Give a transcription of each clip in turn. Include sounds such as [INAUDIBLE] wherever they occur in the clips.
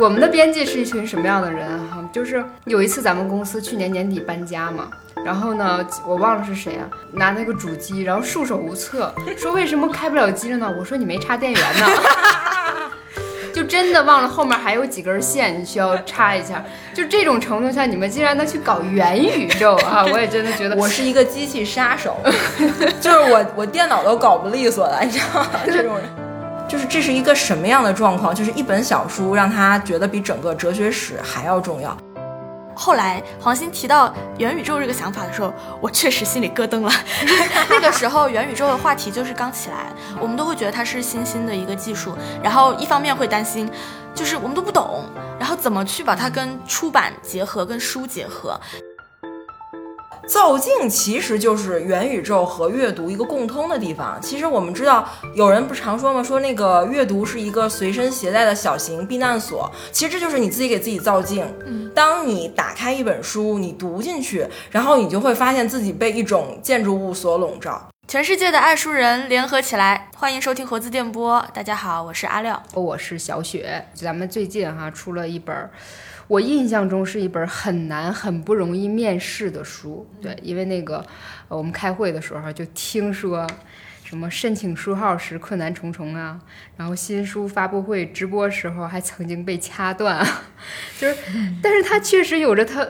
我们的编辑是一群什么样的人哈？就是有一次咱们公司去年年底搬家嘛，然后呢，我忘了是谁啊，拿那个主机，然后束手无策，说为什么开不了机了呢？我说你没插电源呢。[LAUGHS] 就真的忘了后面还有几根线，你需要插一下。就这种程度下，你们竟然能去搞元宇宙啊！我也真的觉得我是一个机器杀手，[LAUGHS] 就是我我电脑都搞不利索了，你知道吗？[LAUGHS] 这种人，就是这是一个什么样的状况？就是一本小书让他觉得比整个哲学史还要重要。后来黄鑫提到元宇宙这个想法的时候，我确实心里咯噔了。[LAUGHS] 那个时候元宇宙的话题就是刚起来，我们都会觉得它是新兴的一个技术，然后一方面会担心，就是我们都不懂，然后怎么去把它跟出版结合，跟书结合。造镜其实就是元宇宙和阅读一个共通的地方。其实我们知道，有人不常说吗？说那个阅读是一个随身携带的小型避难所。其实这就是你自己给自己造镜。嗯，当你打开一本书，你读进去，然后你就会发现自己被一种建筑物所笼罩。全世界的爱书人联合起来，欢迎收听活字电波。大家好，我是阿廖，我是小雪。咱们最近哈出了一本。我印象中是一本很难、很不容易面试的书，对，因为那个我们开会的时候就听说，什么申请书号时困难重重啊，然后新书发布会直播时候还曾经被掐断，[LAUGHS] 就是，但是它确实有着它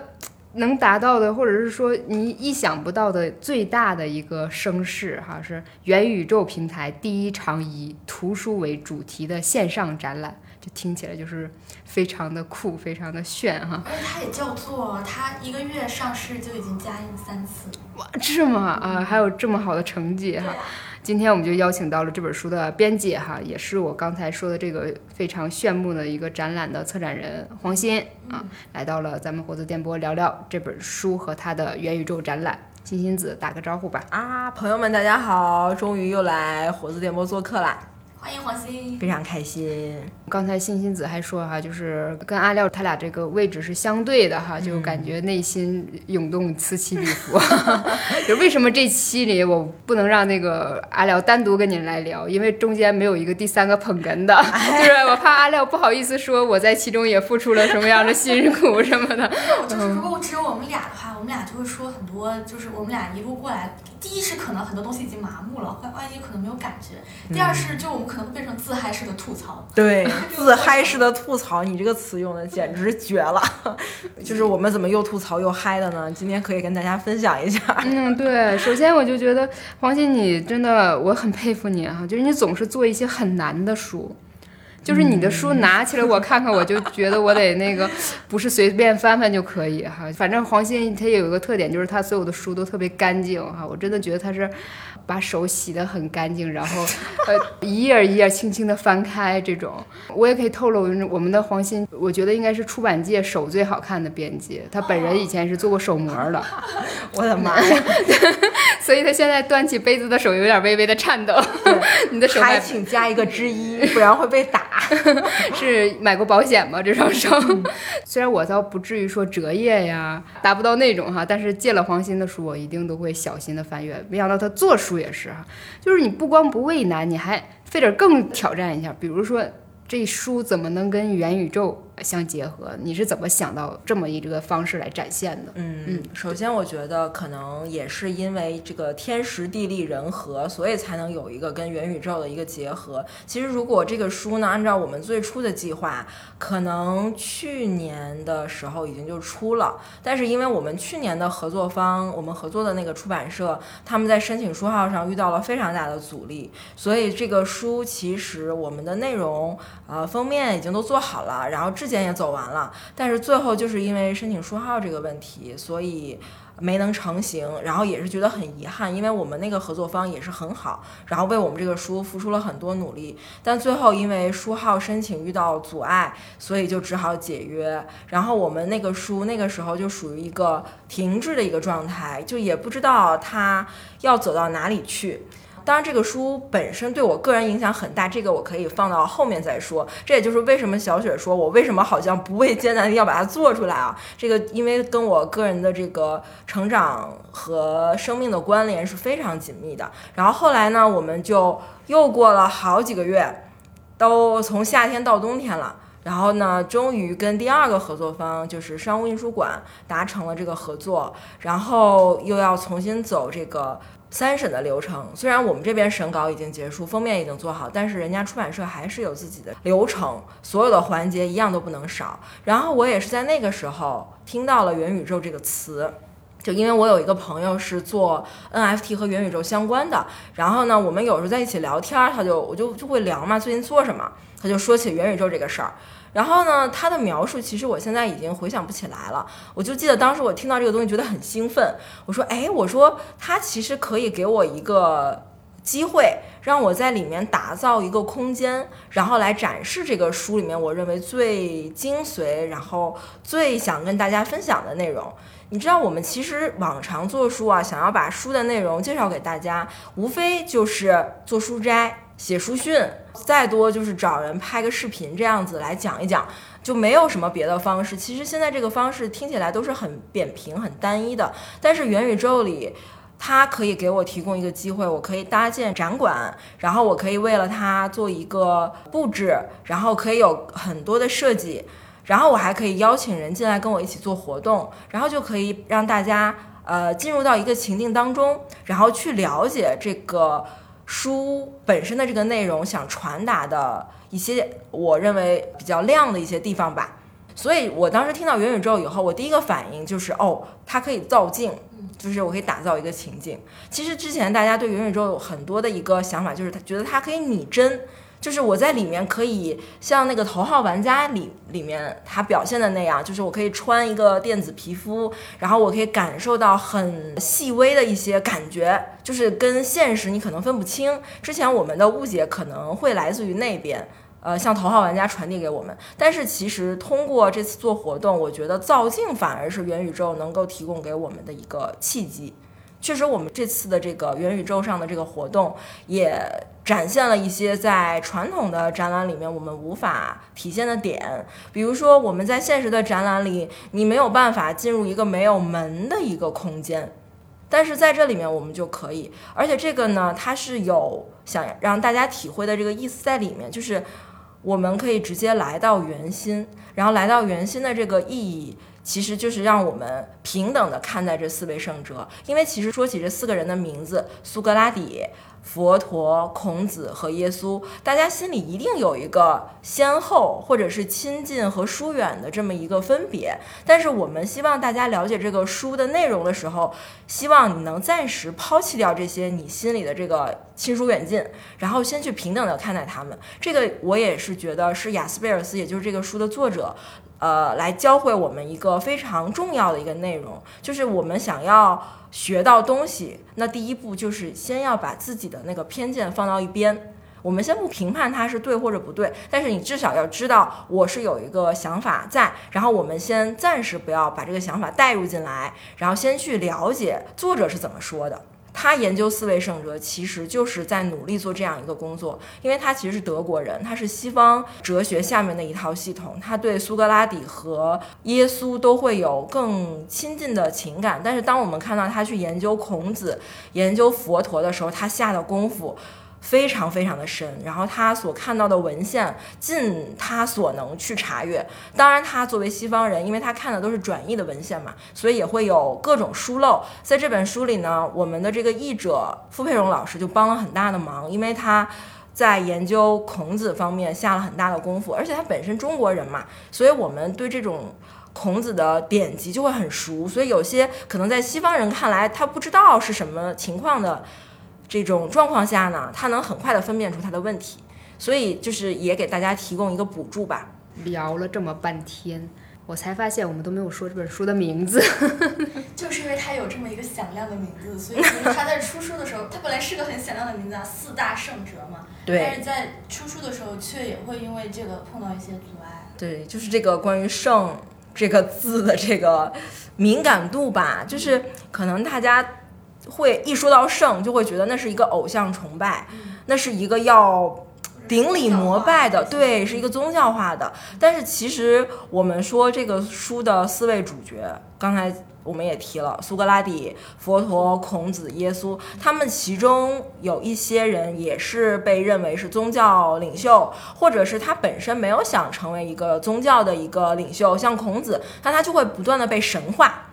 能达到的，或者是说你意想不到的最大的一个声势哈，是元宇宙平台第一场以图书为主题的线上展览。就听起来就是非常的酷，非常的炫哈。而且它也叫做，它一个月上市就已经加印三次。哇，这么啊，还有这么好的成绩哈。今天我们就邀请到了这本书的编辑哈，也是我刚才说的这个非常炫目的一个展览的策展人黄鑫啊，来到了咱们活字电波聊聊这本书和他的元宇宙展览。欣欣子打个招呼吧。啊，朋友们大家好，终于又来活字电波做客啦。欢迎黄鑫，非常开心。刚才欣欣子还说哈，就是跟阿廖他俩这个位置是相对的哈，就感觉内心涌动，此起彼伏。[LAUGHS] 就为什么这期里我不能让那个阿廖单独跟您来聊？因为中间没有一个第三个捧哏的，[LAUGHS] 就是我怕阿廖不好意思说我在其中也付出了什么样的辛苦什么的。就是如果只有我们俩的话，我们俩就会说很多，就是我们俩一路过来。第一是可能很多东西已经麻木了，万万一可能没有感觉。第二是就我们可能会变成自嗨式的吐槽。对，[LAUGHS] 自嗨式的吐槽，你这个词用的简直绝了。[LAUGHS] 就是我们怎么又吐槽又嗨的呢？今天可以跟大家分享一下。嗯，对，首先我就觉得黄鑫，你真的我很佩服你哈，就是你总是做一些很难的书。就是你的书拿起来我看看，我就觉得我得那个，[LAUGHS] 不是随便翻翻就可以哈。反正黄鑫他有一个特点，就是他所有的书都特别干净哈。我真的觉得他是。把手洗得很干净，然后，呃，[LAUGHS] 一页一页轻轻地翻开，这种我也可以透露，我们的黄鑫，我觉得应该是出版界手最好看的编辑，他本人以前是做过手模的，[LAUGHS] 我的妈呀！[LAUGHS] 所以他现在端起杯子的手有点微微的颤抖。你的手还请加一个之一，不然会被打。是买过保险吗？这双手？虽然我倒不至于说折页呀，达不到那种哈，但是借了黄鑫的书，我一定都会小心的翻阅。没想到他做书。也是哈，就是你不光不畏难，你还非得更挑战一下，比如说。这书怎么能跟元宇宙相结合？你是怎么想到这么一个方式来展现的？嗯嗯，首先我觉得可能也是因为这个天时地利人和，所以才能有一个跟元宇宙的一个结合。其实如果这个书呢，按照我们最初的计划，可能去年的时候已经就出了，但是因为我们去年的合作方，我们合作的那个出版社，他们在申请书号上遇到了非常大的阻力，所以这个书其实我们的内容。呃，封面已经都做好了，然后质检也走完了，但是最后就是因为申请书号这个问题，所以没能成型。然后也是觉得很遗憾，因为我们那个合作方也是很好，然后为我们这个书付出了很多努力，但最后因为书号申请遇到阻碍，所以就只好解约。然后我们那个书那个时候就属于一个停滞的一个状态，就也不知道它要走到哪里去。当然，这个书本身对我个人影响很大，这个我可以放到后面再说。这也就是为什么小雪说我为什么好像不畏艰难要把它做出来啊？这个因为跟我个人的这个成长和生命的关联是非常紧密的。然后后来呢，我们就又过了好几个月，都从夏天到冬天了。然后呢，终于跟第二个合作方就是商务印书馆达成了这个合作，然后又要重新走这个三审的流程。虽然我们这边审稿已经结束，封面已经做好，但是人家出版社还是有自己的流程，所有的环节一样都不能少。然后我也是在那个时候听到了元宇宙这个词。就因为我有一个朋友是做 NFT 和元宇宙相关的，然后呢，我们有时候在一起聊天，他就我就就会聊嘛，最近做什么，他就说起元宇宙这个事儿。然后呢，他的描述其实我现在已经回想不起来了，我就记得当时我听到这个东西觉得很兴奋，我说，哎，我说他其实可以给我一个机会，让我在里面打造一个空间，然后来展示这个书里面我认为最精髓，然后最想跟大家分享的内容。你知道我们其实往常做书啊，想要把书的内容介绍给大家，无非就是做书斋、写书讯，再多就是找人拍个视频这样子来讲一讲，就没有什么别的方式。其实现在这个方式听起来都是很扁平、很单一的，但是元宇宙里，它可以给我提供一个机会，我可以搭建展馆，然后我可以为了它做一个布置，然后可以有很多的设计。然后我还可以邀请人进来跟我一起做活动，然后就可以让大家呃进入到一个情境当中，然后去了解这个书本身的这个内容，想传达的一些我认为比较亮的一些地方吧。所以我当时听到元宇宙以后，我第一个反应就是哦，它可以造镜，就是我可以打造一个情境。其实之前大家对元宇宙有很多的一个想法，就是他觉得它可以拟真。就是我在里面可以像那个头号玩家里里面他表现的那样，就是我可以穿一个电子皮肤，然后我可以感受到很细微的一些感觉，就是跟现实你可能分不清。之前我们的误解可能会来自于那边，呃，像头号玩家传递给我们。但是其实通过这次做活动，我觉得造镜反而是元宇宙能够提供给我们的一个契机。确实，我们这次的这个元宇宙上的这个活动，也展现了一些在传统的展览里面我们无法体现的点。比如说，我们在现实的展览里，你没有办法进入一个没有门的一个空间，但是在这里面我们就可以。而且这个呢，它是有想让大家体会的这个意思在里面，就是我们可以直接来到圆心，然后来到圆心的这个意义。其实就是让我们平等的看待这四位圣哲，因为其实说起这四个人的名字，苏格拉底、佛陀、孔子和耶稣，大家心里一定有一个先后，或者是亲近和疏远的这么一个分别。但是我们希望大家了解这个书的内容的时候，希望你能暂时抛弃掉这些你心里的这个亲疏远近，然后先去平等的看待他们。这个我也是觉得是雅斯贝尔斯，也就是这个书的作者。呃，来教会我们一个非常重要的一个内容，就是我们想要学到东西，那第一步就是先要把自己的那个偏见放到一边。我们先不评判它是对或者不对，但是你至少要知道我是有一个想法在，然后我们先暂时不要把这个想法带入进来，然后先去了解作者是怎么说的。他研究四位圣哲，其实就是在努力做这样一个工作，因为他其实是德国人，他是西方哲学下面的一套系统，他对苏格拉底和耶稣都会有更亲近的情感。但是当我们看到他去研究孔子、研究佛陀的时候，他下的功夫。非常非常的深，然后他所看到的文献尽他所能去查阅。当然，他作为西方人，因为他看的都是转译的文献嘛，所以也会有各种疏漏。在这本书里呢，我们的这个译者傅佩荣老师就帮了很大的忙，因为他在研究孔子方面下了很大的功夫，而且他本身中国人嘛，所以我们对这种孔子的典籍就会很熟。所以有些可能在西方人看来他不知道是什么情况的。这种状况下呢，他能很快的分辨出他的问题，所以就是也给大家提供一个补助吧。聊了这么半天，我才发现我们都没有说这本书的名字，[LAUGHS] 就是因为它有这么一个响亮的名字，所以他在出书的时候，它本来是个很响亮的名字啊，四大圣哲嘛。对。但是在出书的时候，却也会因为这个碰到一些阻碍。对，就是这个关于“圣”这个字的这个敏感度吧，就是可能大家。会一说到圣，就会觉得那是一个偶像崇拜，那是一个要顶礼膜拜的，对，是一个宗教化的。但是其实我们说这个书的四位主角，刚才我们也提了苏格拉底、佛陀、孔子、耶稣，他们其中有一些人也是被认为是宗教领袖，或者是他本身没有想成为一个宗教的一个领袖，像孔子，那他就会不断的被神化，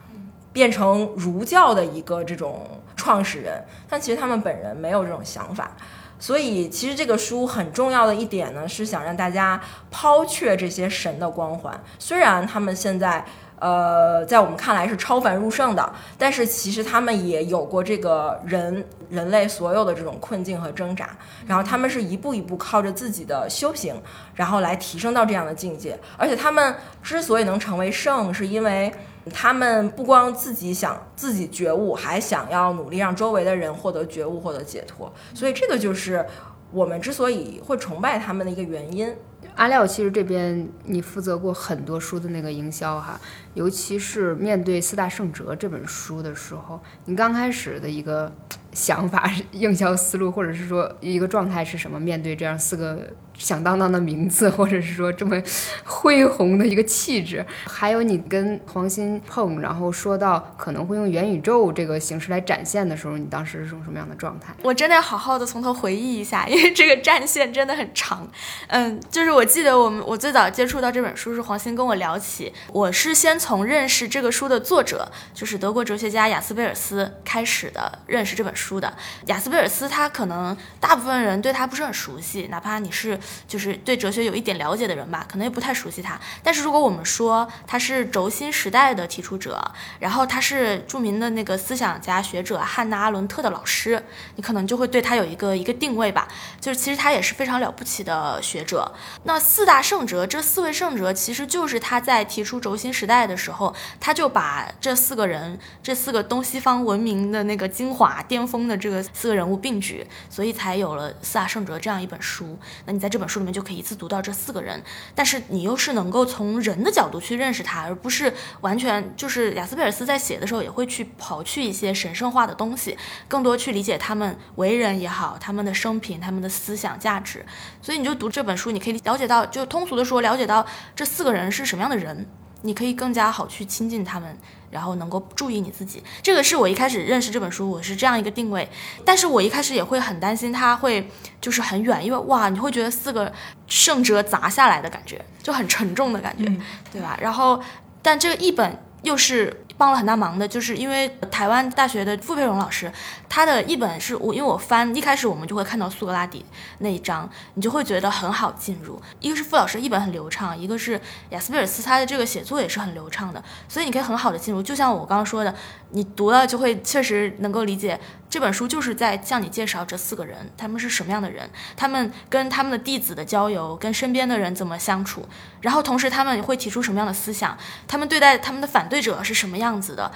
变成儒教的一个这种创始人，但其实他们本人没有这种想法。所以，其实这个书很重要的一点呢，是想让大家抛却这些神的光环。虽然他们现在，呃，在我们看来是超凡入圣的，但是其实他们也有过这个人人类所有的这种困境和挣扎。然后他们是一步一步靠着自己的修行，然后来提升到这样的境界。而且他们之所以能成为圣，是因为。他们不光自己想自己觉悟，还想要努力让周围的人获得觉悟、获得解脱，所以这个就是我们之所以会崇拜他们的一个原因。阿廖，其实这边你负责过很多书的那个营销哈，尤其是面对《四大圣哲》这本书的时候，你刚开始的一个想法、营销思路，或者是说一个状态是什么？面对这样四个。响当当的名字，或者是说这么恢宏的一个气质，还有你跟黄鑫碰，然后说到可能会用元宇宙这个形式来展现的时候，你当时是种什么样的状态？我真的要好好的从头回忆一下，因为这个战线真的很长。[LAUGHS] 嗯，就是我记得我们我最早接触到这本书是黄鑫跟我聊起，我是先从认识这个书的作者，就是德国哲学家雅斯贝尔斯开始的认识这本书的。雅斯贝尔斯他可能大部分人对他不是很熟悉，哪怕你是。就是对哲学有一点了解的人吧，可能也不太熟悉他。但是如果我们说他是轴心时代的提出者，然后他是著名的那个思想家学者汉娜阿伦特的老师，你可能就会对他有一个一个定位吧。就是其实他也是非常了不起的学者。那四大圣哲，这四位圣哲其实就是他在提出轴心时代的时候，他就把这四个人，这四个东西方文明的那个精华巅峰的这个四个人物并举，所以才有了四大圣哲这样一本书。那你在这本书里面就可以一次读到这四个人，但是你又是能够从人的角度去认识他，而不是完全就是雅斯贝尔斯在写的时候也会去刨去一些神圣化的东西，更多去理解他们为人也好，他们的生平，他们的思想价值。所以你就读这本书，你可以了解到，就通俗的说，了解到这四个人是什么样的人，你可以更加好去亲近他们。然后能够注意你自己，这个是我一开始认识这本书，我是这样一个定位。但是我一开始也会很担心它会就是很远，因为哇，你会觉得四个圣哲砸下来的感觉就很沉重的感觉，对吧？然后，但这个一本又是。帮了很大忙的，就是因为台湾大学的傅佩荣老师，他的一本是我，因为我翻一开始我们就会看到苏格拉底那一章，你就会觉得很好进入。一个是傅老师译本很流畅，一个是雅斯贝尔斯他的这个写作也是很流畅的，所以你可以很好的进入。就像我刚刚说的，你读了就会确实能够理解这本书就是在向你介绍这四个人他们是什么样的人，他们跟他们的弟子的交流，跟身边的人怎么相处，然后同时他们会提出什么样的思想，他们对待他们的反对者是什么样。子的，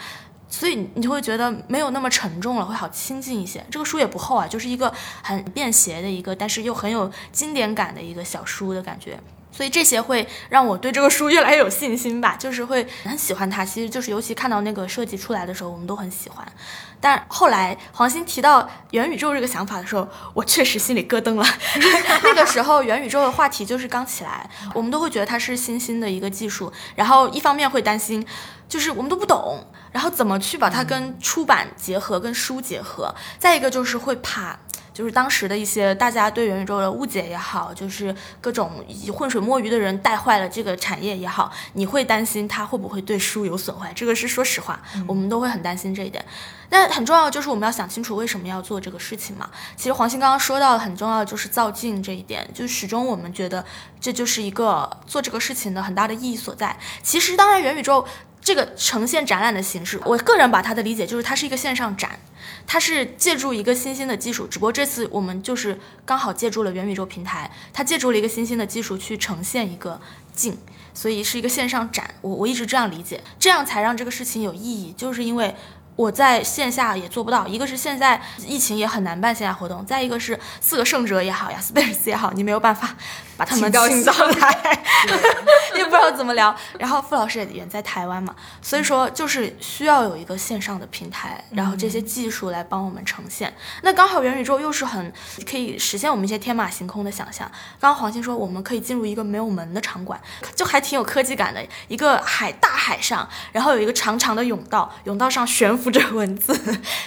所以你就会觉得没有那么沉重了，会好亲近一些。这个书也不厚啊，就是一个很便携的一个，但是又很有经典感的一个小书的感觉。所以这些会让我对这个书 [LAUGHS] 越来越有信心吧，就是会很喜欢它。其实就是尤其看到那个设计出来的时候，我们都很喜欢。但后来黄鑫提到元宇宙这个想法的时候，我确实心里咯噔了。[LAUGHS] 那个时候元宇宙的话题就是刚起来，我们都会觉得它是新兴的一个技术，然后一方面会担心。就是我们都不懂，然后怎么去把它跟出版结合，跟书结合？再一个就是会怕，就是当时的一些大家对元宇宙的误解也好，就是各种浑水摸鱼的人带坏了这个产业也好，你会担心它会不会对书有损坏？这个是说实话，我们都会很担心这一点。那很重要就是我们要想清楚为什么要做这个事情嘛。其实黄鑫刚刚说到的很重要就是造镜这一点，就始终我们觉得这就是一个做这个事情的很大的意义所在。其实当然元宇宙。这个呈现展览的形式，我个人把它的理解就是它是一个线上展，它是借助一个新兴的技术，只不过这次我们就是刚好借助了元宇宙平台，它借助了一个新兴的技术去呈现一个镜，所以是一个线上展。我我一直这样理解，这样才让这个事情有意义，就是因为。我在线下也做不到，一个是现在疫情也很难办线下活动，再一个是四个圣者也好，雅斯贝尔斯也好，你没有办法把他们请到来，[LAUGHS] 也不知道怎怎么聊？然后傅老师也远在台湾嘛，所以说就是需要有一个线上的平台，然后这些技术来帮我们呈现。那刚好元宇宙又是很可以实现我们一些天马行空的想象。刚刚黄鑫说我们可以进入一个没有门的场馆，就还挺有科技感的。一个海大海上，然后有一个长长的甬道，甬道上悬浮着文字，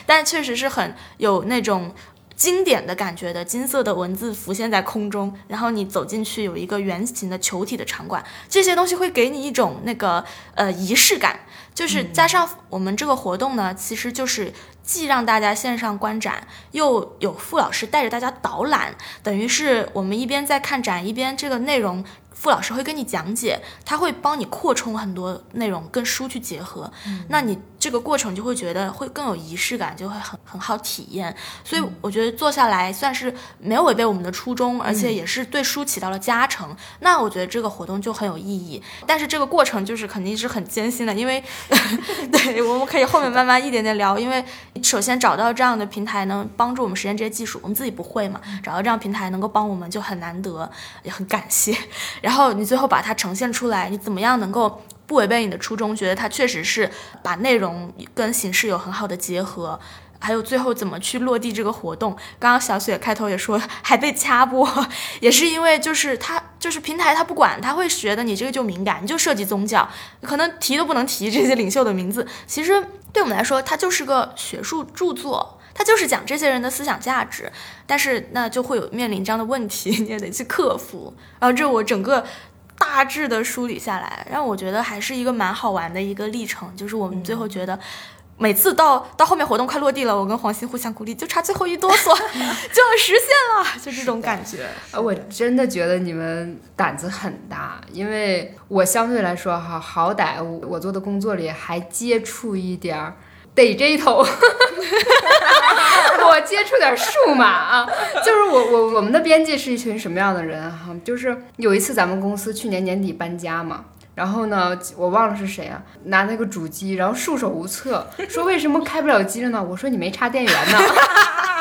但确实是很有那种。经典的感觉的金色的文字浮现在空中，然后你走进去有一个圆形的球体的场馆，这些东西会给你一种那个呃仪式感，就是加上我们这个活动呢，其实就是既让大家线上观展，又有傅老师带着大家导览，等于是我们一边在看展，一边这个内容。傅老师会跟你讲解，他会帮你扩充很多内容，跟书去结合，那你这个过程就会觉得会更有仪式感，就会很很好体验。所以我觉得做下来算是没有违背我们的初衷，而且也是对书起到了加成。那我觉得这个活动就很有意义。但是这个过程就是肯定是很艰辛的，因为 [LAUGHS] 对我们可以后面慢慢一点点聊。因为首先找到这样的平台能帮助我们实现这些技术，我们自己不会嘛，找到这样平台能够帮我们就很难得，也很感谢。[LAUGHS] 然后你最后把它呈现出来，你怎么样能够不违背你的初衷？觉得它确实是把内容跟形式有很好的结合，还有最后怎么去落地这个活动？刚刚小雪开头也说还被掐播，[LAUGHS] 也是因为就是它就是平台它不管，它会觉得你这个就敏感，你就涉及宗教，可能提都不能提这些领袖的名字。其实对我们来说，它就是个学术著作，它就是讲这些人的思想价值。但是那就会有面临这样的问题，[LAUGHS] 你也得去克服。然后这我整个大致的梳理下来，让我觉得还是一个蛮好玩的一个历程。就是我们最后觉得，每次到到后面活动快落地了，我跟黄鑫互相鼓励，就差最后一哆嗦 [LAUGHS] 就要实现了，就这种感觉。呃，我真的觉得你们胆子很大，因为我相对来说哈，好歹我做的工作里还接触一点儿。得这一头，[LAUGHS] 我接触点数码啊，就是我我我们的编辑是一群什么样的人哈？就是有一次咱们公司去年年底搬家嘛，然后呢，我忘了是谁啊，拿那个主机，然后束手无策，说为什么开不了机了呢？我说你没插电源呢。[LAUGHS]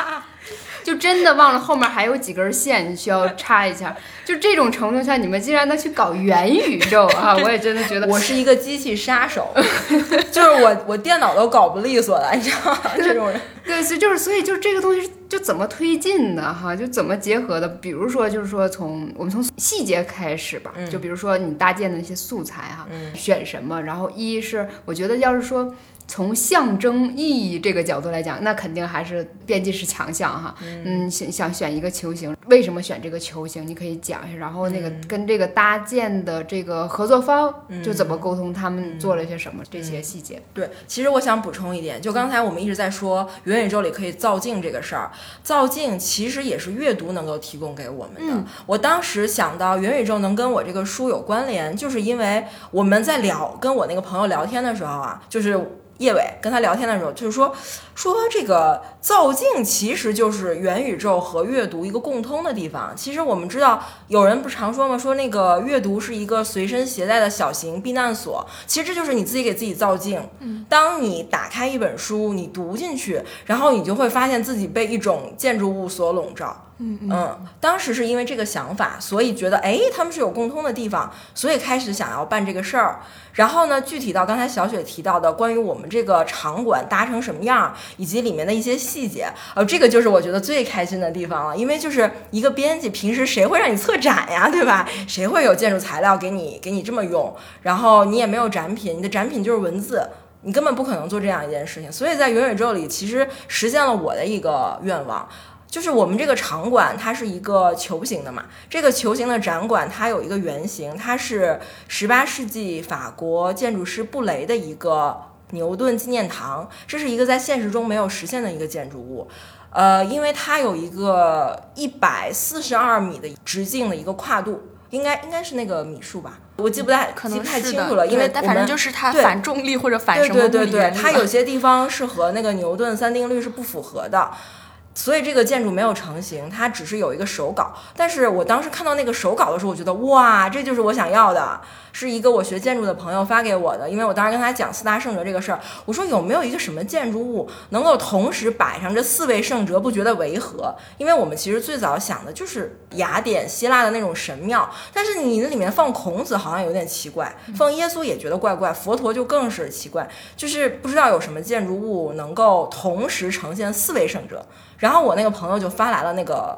就真的忘了后面还有几根线，你需要插一下。就这种程度下，你们竟然能去搞元宇宙啊！[LAUGHS] 我也真的觉得我是一个机器杀手，[LAUGHS] 就是我我电脑都搞不利索了，你知道吗？这种人，对，所以就是所以就这个东西就怎么推进的哈？就怎么结合的？比如说就是说从我们从细节开始吧，就比如说你搭建的那些素材哈，选什么？然后一是我觉得要是说。从象征意义这个角度来讲，那肯定还是编辑是强项哈。嗯，想想选一个球形，为什么选这个球形？你可以讲一下。然后那个跟这个搭建的这个合作方就怎么沟通，他们做了些什么这些细节。对，其实我想补充一点，就刚才我们一直在说元宇宙里可以造镜这个事儿，造镜其实也是阅读能够提供给我们的。我当时想到元宇宙能跟我这个书有关联，就是因为我们在聊跟我那个朋友聊天的时候啊，就是。叶伟跟他聊天的时候，就是说说这个造镜其实就是元宇宙和阅读一个共通的地方。其实我们知道，有人不常说吗？说那个阅读是一个随身携带的小型避难所。其实这就是你自己给自己造镜。当你打开一本书，你读进去，然后你就会发现自己被一种建筑物所笼罩。嗯，当时是因为这个想法，所以觉得哎，他们是有共通的地方，所以开始想要办这个事儿。然后呢，具体到刚才小雪提到的关于我们这个场馆搭成什么样，以及里面的一些细节，呃，这个就是我觉得最开心的地方了。因为就是一个编辑，平时谁会让你策展呀，[LAUGHS] 对吧？谁会有建筑材料给你给你这么用？然后你也没有展品，你的展品就是文字，你根本不可能做这样一件事情。所以在元宇宙里，其实实现了我的一个愿望。就是我们这个场馆，它是一个球形的嘛。这个球形的展馆，它有一个原型，它是十八世纪法国建筑师布雷的一个牛顿纪念堂。这是一个在现实中没有实现的一个建筑物，呃，因为它有一个一百四十二米的直径的一个跨度，应该应该是那个米数吧，我记不太记不太清楚了，因为但反正就是它反重力或者反什么对对对对，它有些地方是和那个牛顿三定律是不符合的。所以这个建筑没有成型，它只是有一个手稿。但是我当时看到那个手稿的时候，我觉得哇，这就是我想要的。是一个我学建筑的朋友发给我的，因为我当时跟他讲四大圣哲这个事儿，我说有没有一个什么建筑物能够同时摆上这四位圣哲，不觉得违和？因为我们其实最早想的就是雅典希腊的那种神庙，但是你那里面放孔子好像有点奇怪，放耶稣也觉得怪怪，佛陀就更是奇怪，就是不知道有什么建筑物能够同时呈现四位圣哲。然后我那个朋友就发来了那个。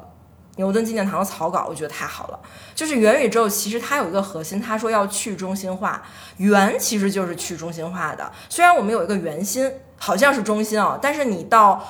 牛顿纪念堂的草稿，我觉得太好了。就是元宇宙，其实它有一个核心，他说要去中心化，圆其实就是去中心化的。虽然我们有一个圆心，好像是中心啊，但是你到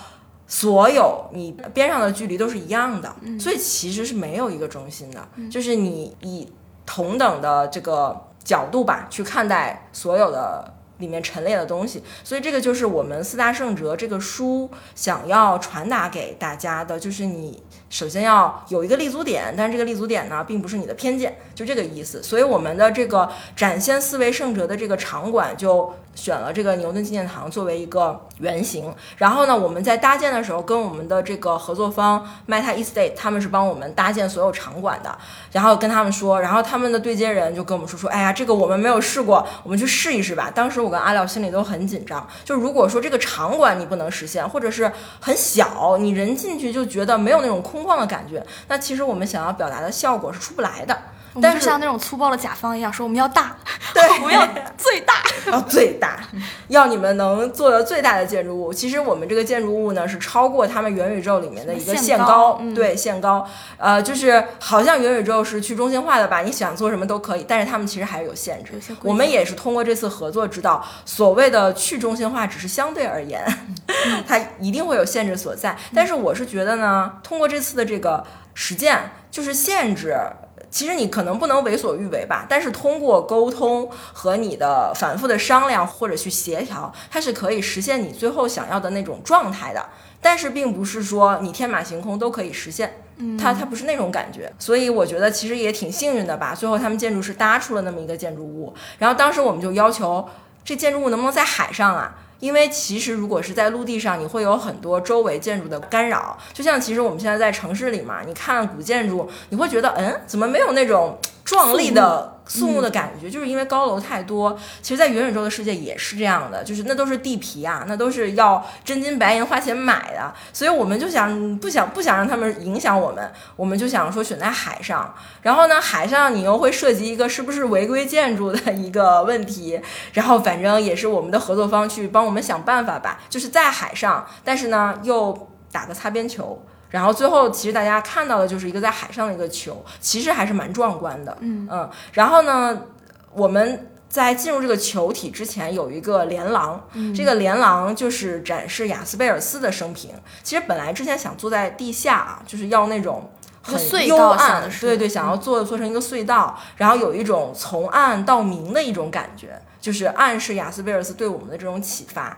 所有你边上的距离都是一样的，所以其实是没有一个中心的。就是你以同等的这个角度吧去看待所有的里面陈列的东西，所以这个就是我们四大圣哲这个书想要传达给大家的，就是你。首先要有一个立足点，但是这个立足点呢，并不是你的偏见，就这个意思。所以我们的这个展现四位圣哲的这个场馆就。选了这个牛顿纪念堂作为一个原型，然后呢，我们在搭建的时候跟我们的这个合作方 Meta Estate，他们是帮我们搭建所有场馆的，然后跟他们说，然后他们的对接人就跟我们说说，哎呀，这个我们没有试过，我们去试一试吧。当时我跟阿廖心里都很紧张，就如果说这个场馆你不能实现，或者是很小，你人进去就觉得没有那种空旷的感觉，那其实我们想要表达的效果是出不来的。但是像那种粗暴的甲方一样说我们要大，[LAUGHS] 对，[LAUGHS] 我们要最大，要 [LAUGHS] 最大，要你们能做的最大的建筑物。其实我们这个建筑物呢是超过他们元宇宙里面的一个限高，对，限高。呃，就是好像元宇宙是去中心化的吧，你想做什么都可以，但是他们其实还是有限制。我们也是通过这次合作知道，所谓的去中心化只是相对而言，它一定会有限制所在。但是我是觉得呢，通过这次的这个实践，就是限制。其实你可能不能为所欲为吧，但是通过沟通和你的反复的商量或者去协调，它是可以实现你最后想要的那种状态的。但是并不是说你天马行空都可以实现，它它不是那种感觉。所以我觉得其实也挺幸运的吧。最后他们建筑师搭出了那么一个建筑物，然后当时我们就要求这建筑物能不能在海上啊？因为其实如果是在陆地上，你会有很多周围建筑的干扰。就像其实我们现在在城市里嘛，你看古建筑，你会觉得，嗯，怎么没有那种壮丽的？肃穆的感觉，就是因为高楼太多。其实，在元宇宙的世界也是这样的，就是那都是地皮啊，那都是要真金白银花钱买的。所以，我们就想不想不想让他们影响我们，我们就想说选在海上。然后呢，海上你又会涉及一个是不是违规建筑的一个问题。然后，反正也是我们的合作方去帮我们想办法吧，就是在海上，但是呢，又打个擦边球。然后最后，其实大家看到的就是一个在海上的一个球，其实还是蛮壮观的。嗯嗯。然后呢，我们在进入这个球体之前，有一个连廊。嗯。这个连廊就是展示雅斯贝尔斯的生平。其实本来之前想坐在地下啊，就是要那种很幽暗，对对，想要做做成一个隧道，然后有一种从暗到明的一种感觉，就是暗示雅斯贝尔斯对我们的这种启发。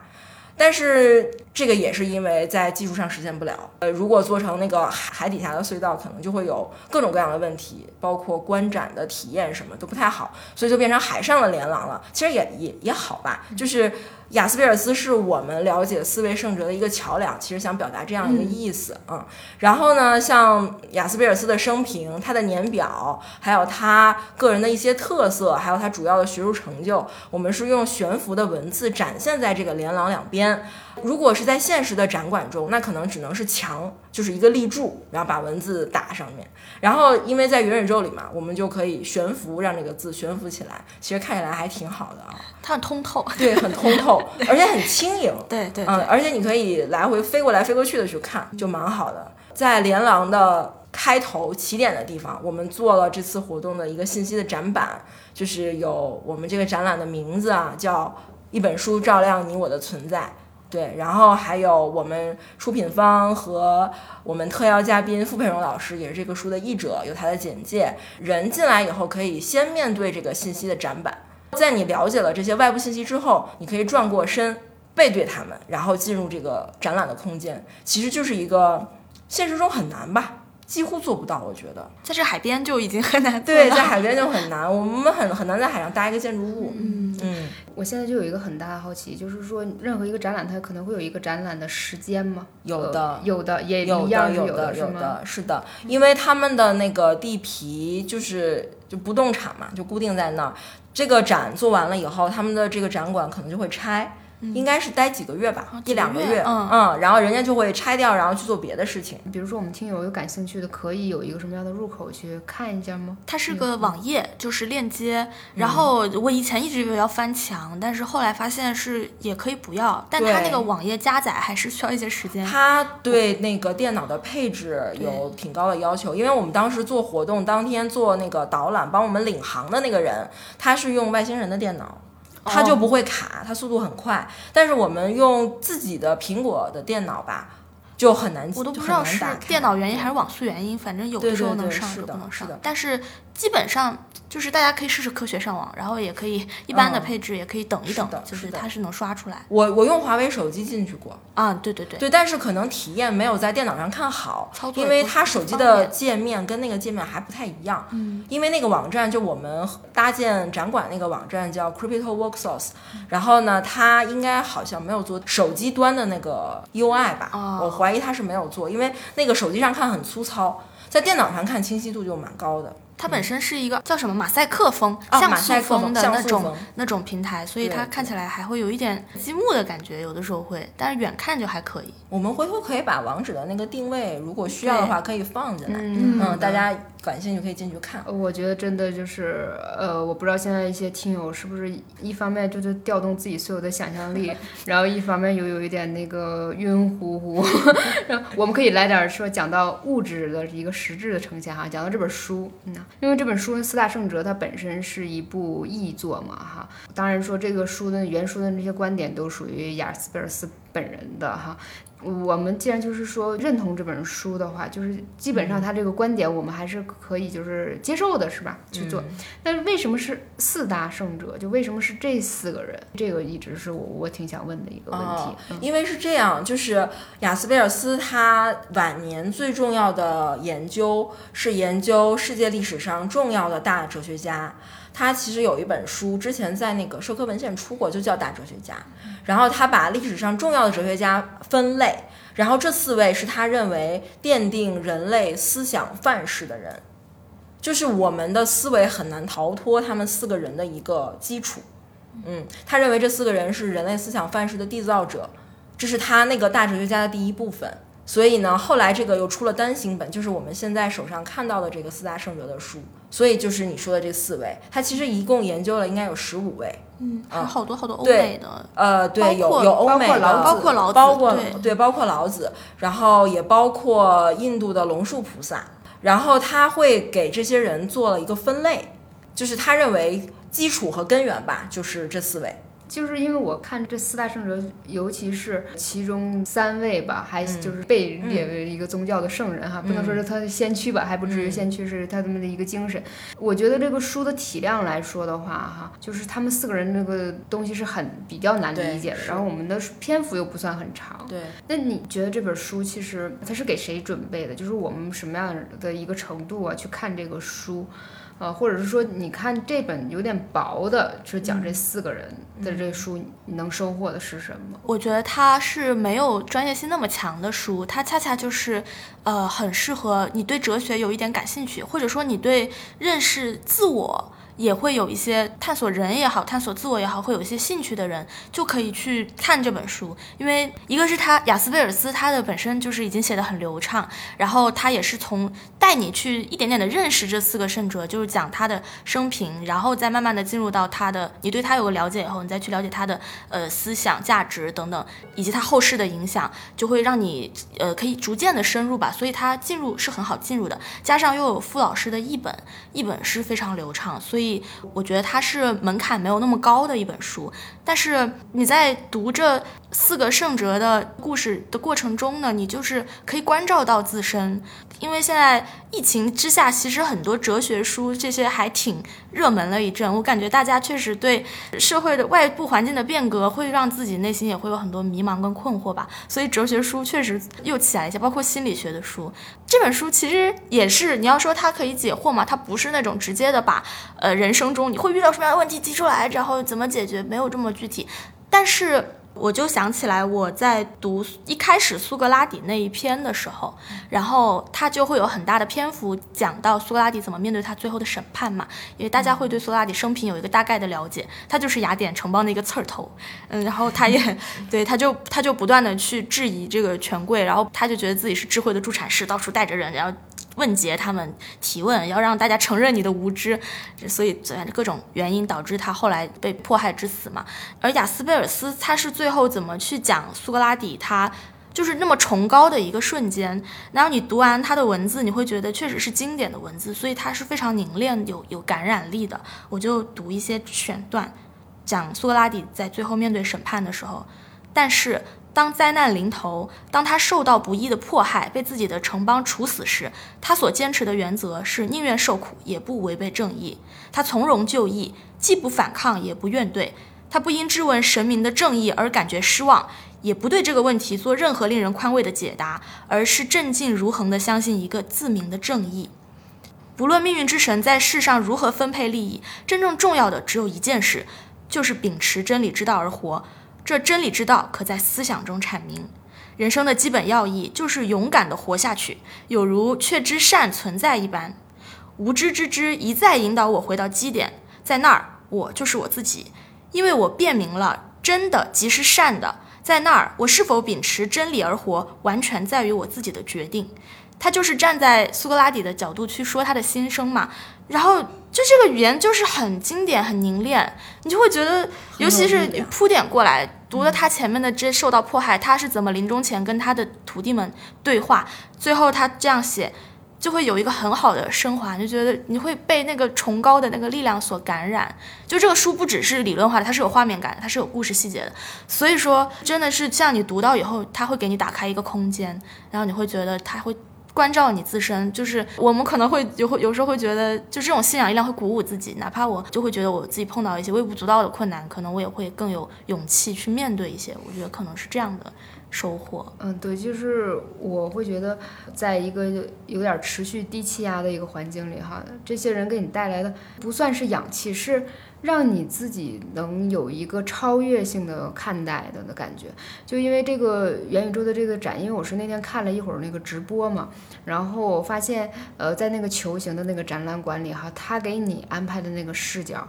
但是这个也是因为在技术上实现不了。呃，如果做成那个海底下的隧道，可能就会有各种各样的问题，包括观展的体验什么都不太好，所以就变成海上的连廊了。其实也也也好吧，就是。雅斯贝尔斯是我们了解四位圣哲的一个桥梁，其实想表达这样一个意思啊。然后呢，像雅斯贝尔斯的生平、他的年表，还有他个人的一些特色，还有他主要的学术成就，我们是用悬浮的文字展现在这个连廊两边。如果是在现实的展馆中，那可能只能是墙，就是一个立柱，然后把文字打上面。然后因为在元宇宙里嘛，我们就可以悬浮，让这个字悬浮起来，其实看起来还挺好的啊。它很通透，对，很通透，而且很轻盈。对对，嗯，而且你可以来回飞过来飞过去的去看，就蛮好的。在连廊的开头起点的地方，我们做了这次活动的一个信息的展板，就是有我们这个展览的名字啊，叫一本书照亮你我的存在。对，然后还有我们出品方和我们特邀嘉宾傅佩荣老师，也是这个书的译者，有他的简介。人进来以后，可以先面对这个信息的展板，在你了解了这些外部信息之后，你可以转过身，背对他们，然后进入这个展览的空间。其实就是一个现实中很难吧。几乎做不到。我觉得在这海边就已经很难对，在海边就很难，我们很很难在海上搭一个建筑物。嗯嗯，我现在就有一个很大的好奇，就是说任何一个展览它可能会有一个展览的时间吗？有的，有的也有的，有的，有的，是的，因为他们的那个地皮就是就不动产嘛，就固定在那儿。这个展做完了以后，他们的这个展馆可能就会拆。应该是待几个月吧，一两个月，嗯嗯，然后人家就会拆掉，然后去做别的事情。比如说，我们听友有感兴趣的，可以有一个什么样的入口去看一下吗？它是个网页，就是链接。然后我以前一直以为要翻墙，但是后来发现是也可以不要。但它那个网页加载还是需要一些时间。它对那个电脑的配置有挺高的要求，因为我们当时做活动当天做那个导览，帮我们领航的那个人，他是用外星人的电脑。它就不会卡，它速度很快。但是我们用自己的苹果的电脑吧，就很难，我都不知道是电脑原因还是网速原因，反正有的时候能上，有的不能上。但是基本上。就是大家可以试试科学上网，然后也可以一般的配置，也可以等一等，就是它是能刷出来。我我用华为手机进去过啊，对对对，对，但是可能体验没有在电脑上看好，因为它手机的界面跟那个界面还不太一样。嗯，因为那个网站就我们搭建展馆那个网站叫 Crypto Worksource，然后呢，它应该好像没有做手机端的那个 UI 吧？我怀怀疑他是没有做，因为那个手机上看很粗糙，在电脑上看清晰度就蛮高的。它本身是一个叫什么马赛克风、像素风的那种那种平台，所以它看起来还会有一点积木的感觉，有的时候会，但是远看就还可以。我们回头可以把网址的那个定位，如果需要的话，可以放进来，嗯，大家。感兴趣可以进去看。我觉得真的就是，呃，我不知道现在一些听友是不是一方面就是调动自己所有的想象力，[LAUGHS] 然后一方面又有一点那个晕乎乎。[LAUGHS] 我们可以来点说讲到物质的一个实质的呈现哈，讲到这本书，嗯，因为这本书《四大圣哲》它本身是一部译作嘛哈，当然说这个书的原书的那些观点都属于雅斯贝尔斯本人的哈。我们既然就是说认同这本书的话，就是基本上他这个观点我们还是可以就是接受的，是吧？去做。但是为什么是四大圣者？就为什么是这四个人？这个一直是我我挺想问的一个问题。因为是这样，就是雅斯贝尔斯他晚年最重要的研究是研究世界历史上重要的大哲学家。他其实有一本书，之前在那个社科文献出过，就叫《大哲学家》。然后他把历史上重要的哲学家分类，然后这四位是他认为奠定人类思想范式的人，就是我们的思维很难逃脱他们四个人的一个基础。嗯，他认为这四个人是人类思想范式的缔造者，这是他那个大哲学家的第一部分。所以呢，后来这个又出了单行本，就是我们现在手上看到的这个四大圣哲的书。所以就是你说的这四位，他其实一共研究了应该有十五位，嗯，还有好多好多欧美的，呃，对，有有欧美的，包括老子，包括对，包括老子，然后也包括印度的龙树菩萨，然后他会给这些人做了一个分类，就是他认为基础和根源吧，就是这四位。就是因为我看这四大圣哲，尤其是其中三位吧，还就是被列为一个宗教的圣人哈，不能说是他的先驱吧，还不至于先驱，是他们的一个精神。我觉得这个书的体量来说的话哈，就是他们四个人那个东西是很比较难理解的，然后我们的篇幅又不算很长。对，那你觉得这本书其实它是给谁准备的？就是我们什么样的一个程度啊去看这个书？呃，或者是说，你看这本有点薄的，是讲这四个人的这书，你能收获的是什么？我觉得它是没有专业性那么强的书，它恰恰就是，呃，很适合你对哲学有一点感兴趣，或者说你对认识自我。也会有一些探索人也好，探索自我也好，会有一些兴趣的人就可以去看这本书，因为一个是他雅斯贝尔斯他的本身就是已经写的很流畅，然后他也是从带你去一点点的认识这四个圣哲，就是讲他的生平，然后再慢慢的进入到他的，你对他有个了解以后，你再去了解他的呃思想价值等等，以及他后世的影响，就会让你呃可以逐渐的深入吧，所以他进入是很好进入的，加上又有傅老师的译本，译本是非常流畅，所以。我觉得它是门槛没有那么高的一本书，但是你在读这四个圣哲的故事的过程中呢，你就是可以关照到自身，因为现在疫情之下，其实很多哲学书这些还挺热门了一阵。我感觉大家确实对社会的外部环境的变革，会让自己内心也会有很多迷茫跟困惑吧。所以哲学书确实又起来一些，包括心理学的书。这本书其实也是，你要说它可以解惑嘛，它不是那种直接的把呃人生中你会遇到什么样的问题提出来，然后怎么解决，没有这么具体。但是。我就想起来，我在读一开始苏格拉底那一篇的时候，然后他就会有很大的篇幅讲到苏格拉底怎么面对他最后的审判嘛，因为大家会对苏格拉底生平有一个大概的了解，他就是雅典城邦的一个刺儿头，嗯，然后他也 [LAUGHS] 对他就他就不断的去质疑这个权贵，然后他就觉得自己是智慧的助产士，到处带着人，然后。问劫他们提问，要让大家承认你的无知，所以各种原因导致他后来被迫害致死嘛。而雅斯贝尔斯他是最后怎么去讲苏格拉底，他就是那么崇高的一个瞬间。然后你读完他的文字，你会觉得确实是经典的文字，所以他是非常凝练、有有感染力的。我就读一些选段，讲苏格拉底在最后面对审判的时候，但是。当灾难临头，当他受到不义的迫害，被自己的城邦处死时，他所坚持的原则是宁愿受苦，也不违背正义。他从容就义，既不反抗，也不怨怼。他不因质问神明的正义而感觉失望，也不对这个问题做任何令人宽慰的解答，而是镇静如恒地相信一个自明的正义。不论命运之神在世上如何分配利益，真正重要的只有一件事，就是秉持真理之道而活。这真理之道可在思想中阐明，人生的基本要义就是勇敢地活下去，有如确知善存在一般。无知之知一再引导我回到基点，在那儿我就是我自己，因为我辨明了真的即是善的，在那儿我是否秉持真理而活，完全在于我自己的决定。他就是站在苏格拉底的角度去说他的心声嘛，然后就这个语言就是很经典、很凝练，你就会觉得，尤其是铺点过来读了他前面的这受到迫害，他是怎么临终前跟他的徒弟们对话，最后他这样写，就会有一个很好的升华，就觉得你会被那个崇高的那个力量所感染。就这个书不只是理论化的，它是有画面感，它是有故事细节的，所以说真的是像你读到以后，它会给你打开一个空间，然后你会觉得它会。关照你自身，就是我们可能会有会有时候会觉得，就这种信仰力量会鼓舞自己，哪怕我就会觉得我自己碰到一些微不足道的困难，可能我也会更有勇气去面对一些。我觉得可能是这样的收获。嗯，对，就是我会觉得，在一个有点持续低气压的一个环境里，哈，这些人给你带来的不算是氧气，是。让你自己能有一个超越性的看待的的感觉，就因为这个元宇宙的这个展，因为我是那天看了一会儿那个直播嘛，然后我发现，呃，在那个球形的那个展览馆里哈，他给你安排的那个视角，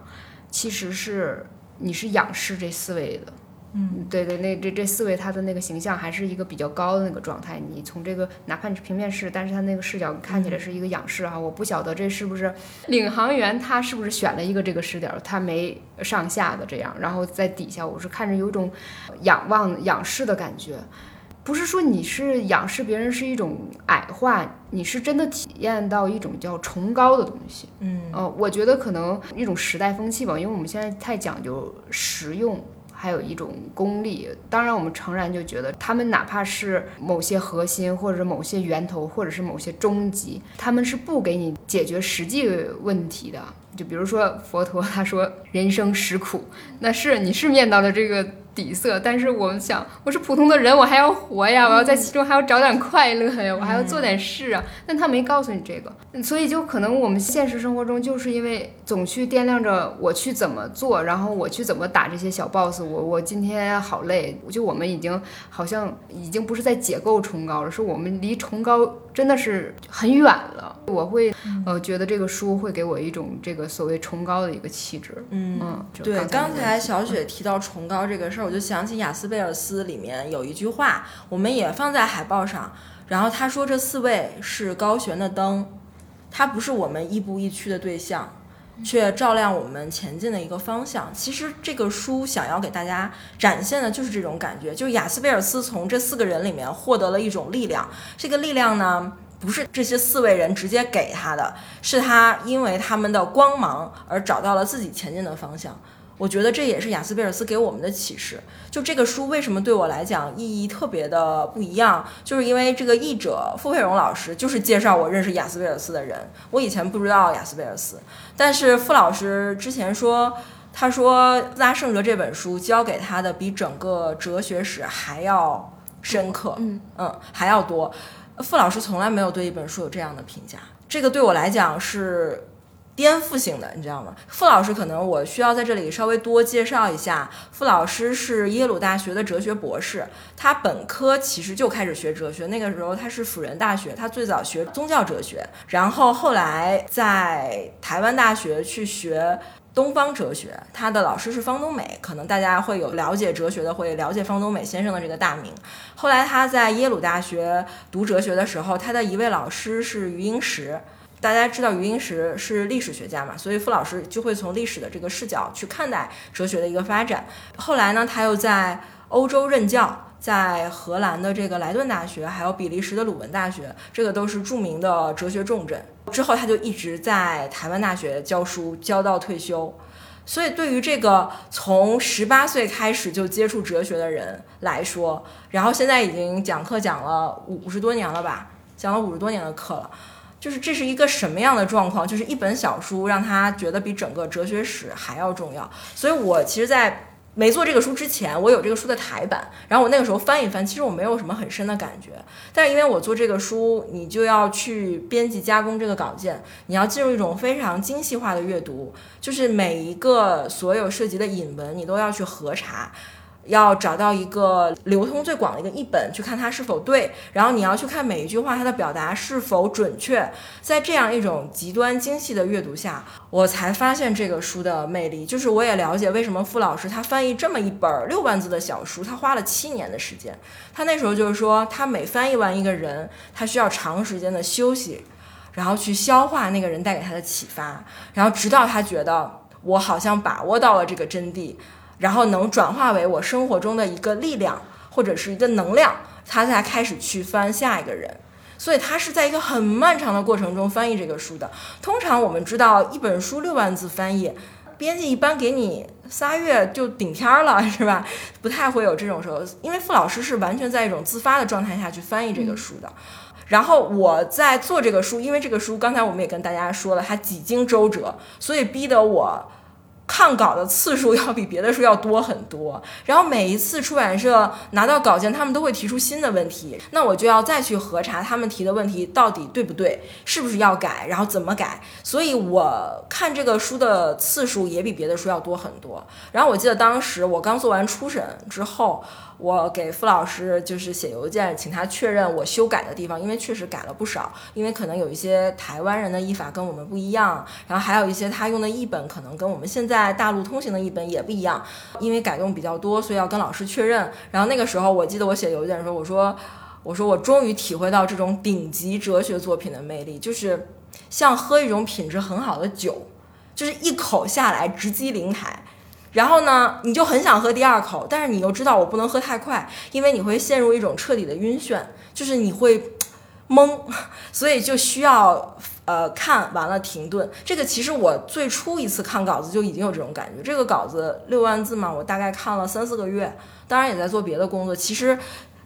其实是你是仰视这四位的。嗯，对对，那这这四位他的那个形象还是一个比较高的那个状态。你从这个哪怕你是平面视，但是他那个视角看起来是一个仰视啊。我不晓得这是不是领航员他是不是选了一个这个视角，他没上下的这样，然后在底下我是看着有种仰望仰视的感觉。不是说你是仰视别人是一种矮化，你是真的体验到一种叫崇高的东西。嗯，呃，我觉得可能一种时代风气吧，因为我们现在太讲究实用。还有一种功利，当然我们诚然就觉得他们哪怕是某些核心，或者是某些源头，或者是某些终极，他们是不给你解决实际问题的。就比如说佛陀他说人生实苦，那是你是面到了这个。底色，但是我们想，我是普通的人，我还要活呀，我要在其中还要找点快乐呀，我还要做点事啊。但他没告诉你这个，所以就可能我们现实生活中就是因为总去掂量着我去怎么做，然后我去怎么打这些小 boss，我我今天好累，就我们已经好像已经不是在解构崇高了，是我们离崇高真的是很远了。我会呃觉得这个书会给我一种这个所谓崇高的一个气质。嗯，对，刚才小雪提到崇高这个事儿。我就想起雅斯贝尔斯里面有一句话，我们也放在海报上。然后他说：“这四位是高悬的灯，它不是我们亦步亦趋的对象，却照亮我们前进的一个方向。”其实这个书想要给大家展现的就是这种感觉，就是雅斯贝尔斯从这四个人里面获得了一种力量。这个力量呢，不是这些四位人直接给他的，是他因为他们的光芒而找到了自己前进的方向。我觉得这也是雅斯贝尔斯给我们的启示。就这个书为什么对我来讲意义特别的不一样，就是因为这个译者傅佩荣老师就是介绍我认识雅斯贝尔斯的人。我以前不知道雅斯贝尔斯，但是傅老师之前说，他说《拉圣哲》这本书教给他的比整个哲学史还要深刻，嗯嗯，还要多。傅老师从来没有对一本书有这样的评价，这个对我来讲是。颠覆性的，你知道吗？傅老师可能我需要在这里稍微多介绍一下。傅老师是耶鲁大学的哲学博士，他本科其实就开始学哲学，那个时候他是辅仁大学，他最早学宗教哲学，然后后来在台湾大学去学东方哲学。他的老师是方东美，可能大家会有了解哲学的，会了解方东美先生的这个大名。后来他在耶鲁大学读哲学的时候，他的一位老师是余英时。大家知道余英时是历史学家嘛，所以傅老师就会从历史的这个视角去看待哲学的一个发展。后来呢，他又在欧洲任教，在荷兰的这个莱顿大学，还有比利时的鲁文大学，这个都是著名的哲学重镇。之后他就一直在台湾大学教书，教到退休。所以对于这个从十八岁开始就接触哲学的人来说，然后现在已经讲课讲了五十多年了吧，讲了五十多年的课了。就是这是一个什么样的状况？就是一本小书让他觉得比整个哲学史还要重要。所以我其实，在没做这个书之前，我有这个书的台版，然后我那个时候翻一翻，其实我没有什么很深的感觉。但是因为我做这个书，你就要去编辑加工这个稿件，你要进入一种非常精细化的阅读，就是每一个所有涉及的引文，你都要去核查。要找到一个流通最广的一个译本，去看它是否对，然后你要去看每一句话它的表达是否准确。在这样一种极端精细的阅读下，我才发现这个书的魅力。就是我也了解为什么傅老师他翻译这么一本六万字的小书，他花了七年的时间。他那时候就是说，他每翻译完一个人，他需要长时间的休息，然后去消化那个人带给他的启发，然后直到他觉得我好像把握到了这个真谛。然后能转化为我生活中的一个力量或者是一个能量，他才开始去翻下一个人，所以他是在一个很漫长的过程中翻译这个书的。通常我们知道一本书六万字翻译，编辑一般给你仨月就顶天儿了，是吧？不太会有这种时候，因为傅老师是完全在一种自发的状态下去翻译这个书的。然后我在做这个书，因为这个书刚才我们也跟大家说了，它几经周折，所以逼得我。看稿的次数要比别的书要多很多，然后每一次出版社拿到稿件，他们都会提出新的问题，那我就要再去核查他们提的问题到底对不对，是不是要改，然后怎么改。所以我看这个书的次数也比别的书要多很多。然后我记得当时我刚做完初审之后。我给傅老师就是写邮件，请他确认我修改的地方，因为确实改了不少，因为可能有一些台湾人的译法跟我们不一样，然后还有一些他用的译本可能跟我们现在大陆通行的译本也不一样，因为改动比较多，所以要跟老师确认。然后那个时候我记得我写邮件说，我说我说我终于体会到这种顶级哲学作品的魅力，就是像喝一种品质很好的酒，就是一口下来直击灵台。然后呢，你就很想喝第二口，但是你又知道我不能喝太快，因为你会陷入一种彻底的晕眩，就是你会 [TSK] 懵，所以就需要呃看完了停顿。这个其实我最初一次看稿子就已经有这种感觉。这个稿子六万字嘛，我大概看了三四个月，当然也在做别的工作，其实。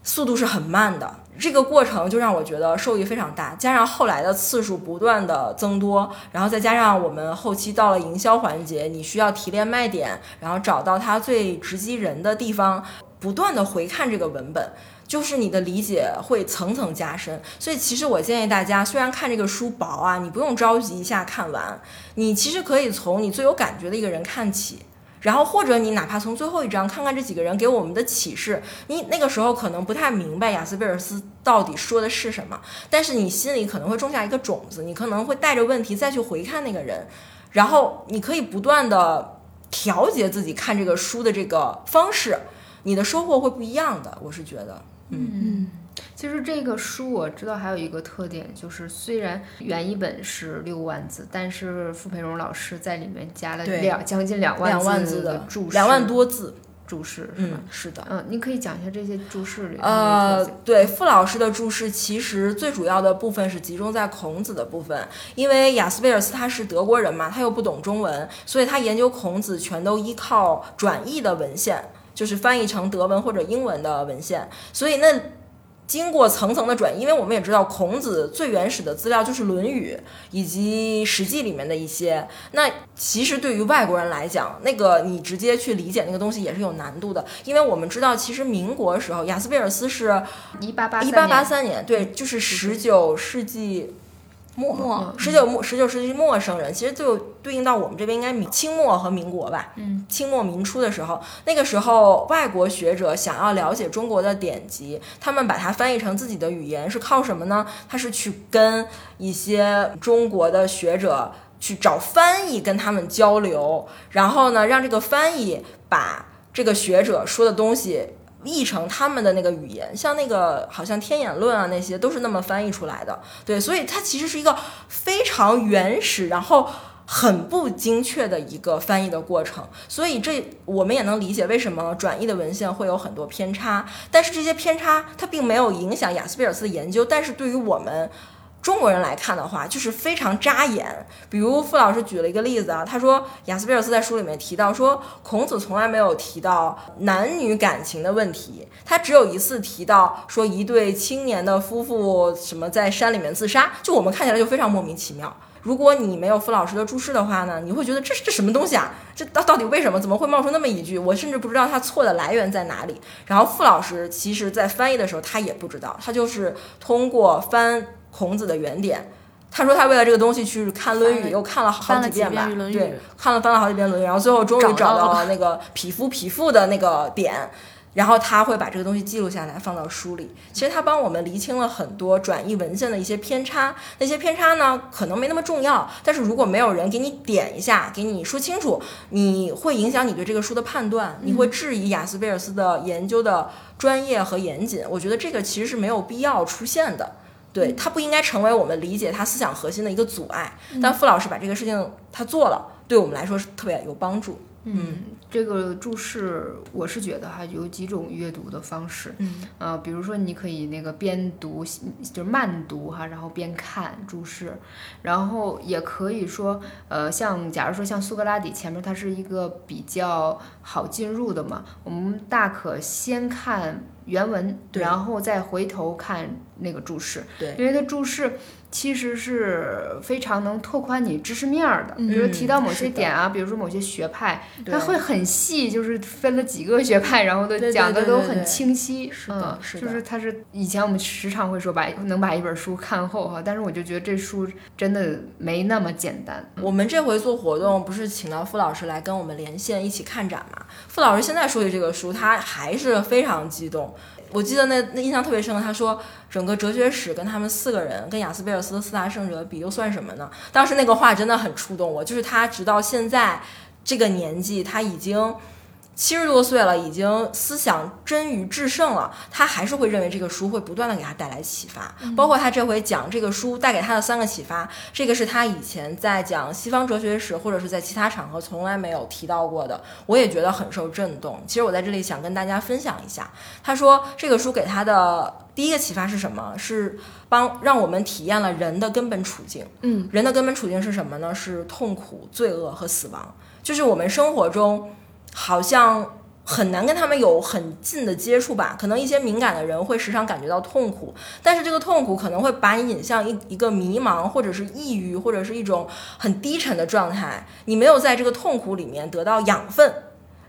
速度是很慢的，这个过程就让我觉得受益非常大。加上后来的次数不断的增多，然后再加上我们后期到了营销环节，你需要提炼卖点，然后找到它最直击人的地方，不断的回看这个文本，就是你的理解会层层加深。所以其实我建议大家，虽然看这个书薄啊，你不用着急一下看完，你其实可以从你最有感觉的一个人看起。然后或者你哪怕从最后一章看看这几个人给我们的启示，你那个时候可能不太明白雅斯贝尔斯到底说的是什么，但是你心里可能会种下一个种子，你可能会带着问题再去回看那个人，然后你可以不断的调节自己看这个书的这个方式，你的收获会不一样的，我是觉得，嗯。其实这个书我知道还有一个特点，就是虽然原一本是六万字，但是傅培荣老师在里面加了两将近两万字的注释，两万多字。注释是吧？嗯，是的。嗯，你可以讲一下这些注释里。呃，对，傅老师的注释其实最主要的部分是集中在孔子的部分，因为雅斯贝尔斯他是德国人嘛，他又不懂中文，所以他研究孔子全都依靠转译的文献，就是翻译成德文或者英文的文献，所以那。经过层层的转移，因为我们也知道孔子最原始的资料就是《论语》以及《史记》里面的一些。那其实对于外国人来讲，那个你直接去理解那个东西也是有难度的，因为我们知道，其实民国时候，雅斯贝尔斯是一八八一八八三年，对，就是十九世纪。末十九末十九世纪末生人，其实就对应到我们这边应该明清末和民国吧。嗯，清末民初的时候，那个时候外国学者想要了解中国的典籍，他们把它翻译成自己的语言是靠什么呢？他是去跟一些中国的学者去找翻译，跟他们交流，然后呢，让这个翻译把这个学者说的东西。译成他们的那个语言，像那个好像《天演论》啊，那些都是那么翻译出来的。对，所以它其实是一个非常原始，然后很不精确的一个翻译的过程。所以这我们也能理解为什么转译的文献会有很多偏差。但是这些偏差它并没有影响雅斯贝尔斯的研究。但是对于我们。中国人来看的话，就是非常扎眼。比如傅老师举了一个例子啊，他说雅斯贝尔斯在书里面提到说，孔子从来没有提到男女感情的问题，他只有一次提到说一对青年的夫妇什么在山里面自杀，就我们看起来就非常莫名其妙。如果你没有傅老师的注释的话呢，你会觉得这是这什么东西啊？这到到底为什么？怎么会冒出那么一句？我甚至不知道他错的来源在哪里。然后傅老师其实在翻译的时候他也不知道，他就是通过翻。孔子的原点，他说他为了这个东西去看《论语》，又看了好几遍吧，对，看了翻了好几遍《论语》，然后最后终于找到了那个匹夫匹妇的那个点，然后他会把这个东西记录下来放到书里。其实他帮我们厘清了很多转译文献的一些偏差，那些偏差呢可能没那么重要，但是如果没有人给你点一下，给你说清楚，你会影响你对这个书的判断，你会质疑雅斯贝尔斯的研究的专业和严谨。我觉得这个其实是没有必要出现的。对他不应该成为我们理解他思想核心的一个阻碍，但傅老师把这个事情他做了，对我们来说是特别有帮助。嗯，这个注释我是觉得哈，有几种阅读的方式。嗯，呃，比如说你可以那个边读就是慢读哈，然后边看注释，然后也可以说，呃，像假如说像苏格拉底前面它是一个比较好进入的嘛，我们大可先看原文，然后再回头看那个注释。对，因为它注释。其实是非常能拓宽你知识面儿的，比如提到某些点啊，比如说某些学派，它会很细，就是分了几个学派，然后都讲的都很清晰。是的，是的，就是它是以前我们时常会说把能把一本书看厚哈，但是我就觉得这书真的没那么简单。我们这回做活动不是请到傅老师来跟我们连线一起看展嘛？傅老师现在说起这个书，他还是非常激动。我记得那那印象特别深，他说整个哲学史跟他们四个人跟雅斯贝尔斯的四大圣者比，又算什么呢？当时那个话真的很触动我，就是他直到现在这个年纪，他已经。七十多岁了，已经思想臻于至圣了，他还是会认为这个书会不断的给他带来启发。包括他这回讲这个书带给他的三个启发，这个是他以前在讲西方哲学史或者是在其他场合从来没有提到过的，我也觉得很受震动。其实我在这里想跟大家分享一下，他说这个书给他的第一个启发是什么？是帮让我们体验了人的根本处境。嗯，人的根本处境是什么呢？是痛苦、罪恶和死亡，就是我们生活中。好像很难跟他们有很近的接触吧？可能一些敏感的人会时常感觉到痛苦，但是这个痛苦可能会把你引向一一个迷茫，或者是抑郁，或者是一种很低沉的状态。你没有在这个痛苦里面得到养分。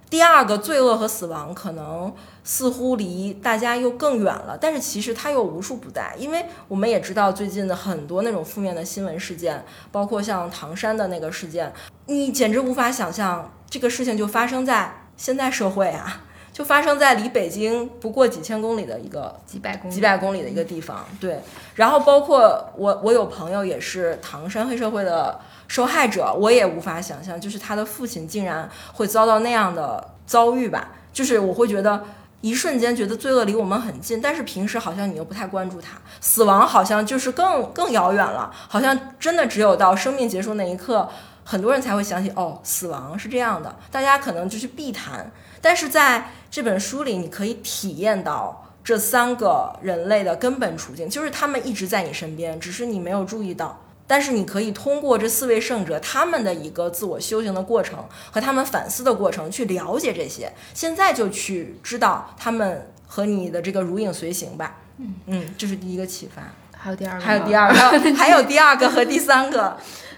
第二个，罪恶和死亡可能似乎离大家又更远了，但是其实它又无处不在，因为我们也知道最近的很多那种负面的新闻事件，包括像唐山的那个事件，你简直无法想象。这个事情就发生在现在社会啊，就发生在离北京不过几千公里的一个几百公几百公里的一个地方。对，然后包括我，我有朋友也是唐山黑社会的受害者，我也无法想象，就是他的父亲竟然会遭到那样的遭遇吧。就是我会觉得一瞬间觉得罪恶离我们很近，但是平时好像你又不太关注他，死亡好像就是更更遥远了，好像真的只有到生命结束那一刻。很多人才会想起哦，死亡是这样的，大家可能就去避谈。但是在这本书里，你可以体验到这三个人类的根本处境，就是他们一直在你身边，只是你没有注意到。但是你可以通过这四位圣者他们的一个自我修行的过程和他们反思的过程去了解这些。现在就去知道他们和你的这个如影随形吧。嗯嗯，这是第一个启发。还有第二个，还有第二个，[LAUGHS] 还有第二个和第三个。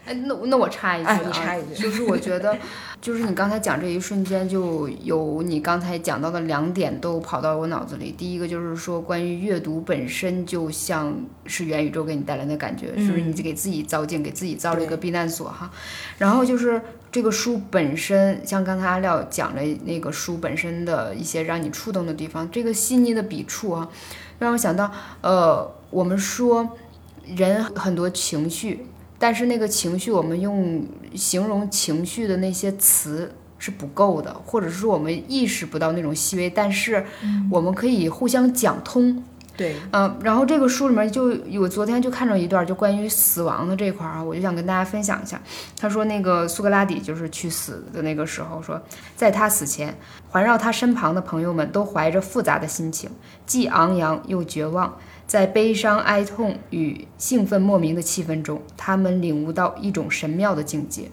哎，那那我插一句啊，你插一句，就是我觉得，就是你刚才讲这一瞬间，就有你刚才讲到的两点都跑到我脑子里。第一个就是说，关于阅读本身就像是元宇宙给你带来的感觉，就是你给自己造境，给自己造了一个避难所哈。然后就是这个书本身，像刚才阿廖讲的那个书本身的一些让你触动的地方，这个细腻的笔触啊，让我想到，呃，我们说人很多情绪。但是那个情绪，我们用形容情绪的那些词是不够的，或者是说我们意识不到那种细微，但是我们可以互相讲通。对，嗯，然后这个书里面就我昨天就看到一段，就关于死亡的这块儿啊，我就想跟大家分享一下。他说那个苏格拉底就是去死的那个时候，说在他死前，环绕他身旁的朋友们都怀着复杂的心情，既昂扬又绝望。在悲伤、哀痛与兴奋莫名的气氛中，他们领悟到一种神妙的境界。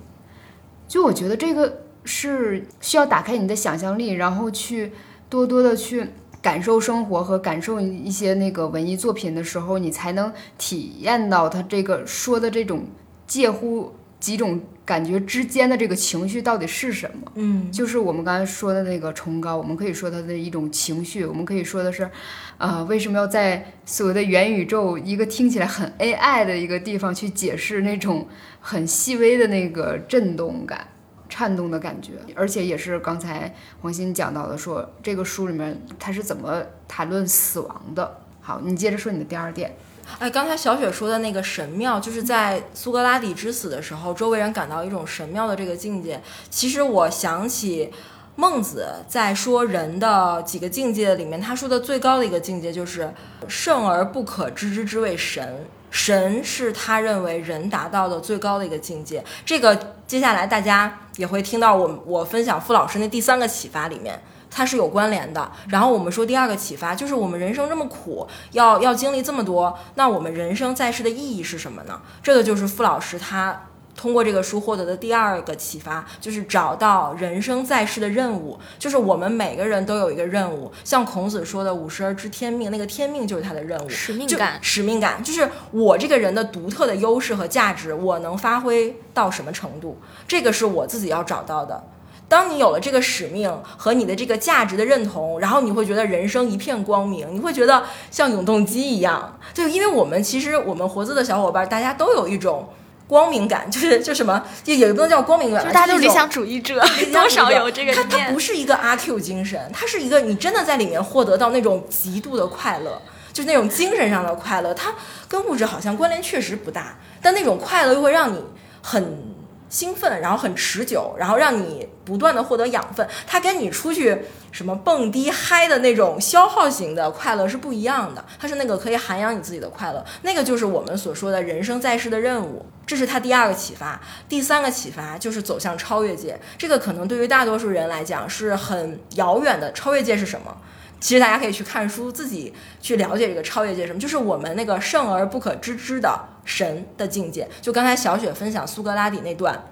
就我觉得这个是需要打开你的想象力，然后去多多的去感受生活和感受一些那个文艺作品的时候，你才能体验到他这个说的这种介乎。几种感觉之间的这个情绪到底是什么？嗯，就是我们刚才说的那个崇高，我们可以说它的一种情绪，我们可以说的是，啊，为什么要在所谓的元宇宙一个听起来很 AI 的一个地方去解释那种很细微的那个震动感、颤动的感觉？而且也是刚才黄鑫讲到的，说这个书里面他是怎么谈论死亡的。好，你接着说你的第二点。哎，刚才小雪说的那个神庙，就是在苏格拉底之死的时候，周围人感到一种神庙的这个境界。其实我想起孟子在说人的几个境界里面，他说的最高的一个境界就是圣而不可知之之谓神。神是他认为人达到的最高的一个境界。这个接下来大家也会听到我我分享傅老师那第三个启发里面。它是有关联的。然后我们说第二个启发，就是我们人生这么苦，要要经历这么多，那我们人生在世的意义是什么呢？这个就是傅老师他通过这个书获得的第二个启发，就是找到人生在世的任务。就是我们每个人都有一个任务，像孔子说的“五十而知天命”，那个天命就是他的任务，使命感。使命感就是我这个人的独特的优势和价值，我能发挥到什么程度？这个是我自己要找到的。当你有了这个使命和你的这个价值的认同，然后你会觉得人生一片光明，你会觉得像永动机一样。就因为我们其实我们活字的小伙伴，大家都有一种光明感，[LAUGHS] 就是就什么，就也不能叫光明感，就是大家都理想主义者，多少有 [LAUGHS] 这个。它它不是一个阿 Q 精神，它是一个你真的在里面获得到那种极度的快乐，就是那种精神上的快乐。它跟物质好像关联确实不大，但那种快乐又会让你很。兴奋，然后很持久，然后让你不断的获得养分。它跟你出去什么蹦迪嗨的那种消耗型的快乐是不一样的。它是那个可以涵养你自己的快乐，那个就是我们所说的人生在世的任务。这是他第二个启发。第三个启发就是走向超越界。这个可能对于大多数人来讲是很遥远的。超越界是什么？其实大家可以去看书，自己去了解这个超越界什么，就是我们那个圣而不可知之的神的境界。就刚才小雪分享苏格拉底那段，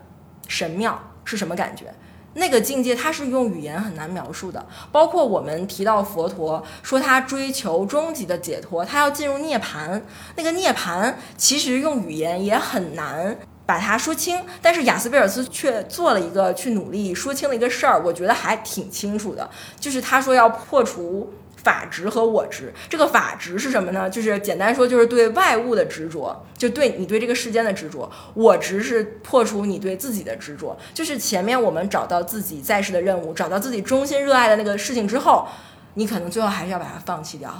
神庙是什么感觉？那个境界它是用语言很难描述的。包括我们提到佛陀说他追求终极的解脱，他要进入涅槃，那个涅槃其实用语言也很难。把它说清，但是雅斯贝尔斯却做了一个去努力说清的一个事儿，我觉得还挺清楚的。就是他说要破除法执和我执。这个法执是什么呢？就是简单说，就是对外物的执着，就对你对这个世间的执着。我执是破除你对自己的执着。就是前面我们找到自己在世的任务，找到自己衷心热爱的那个事情之后，你可能最后还是要把它放弃掉。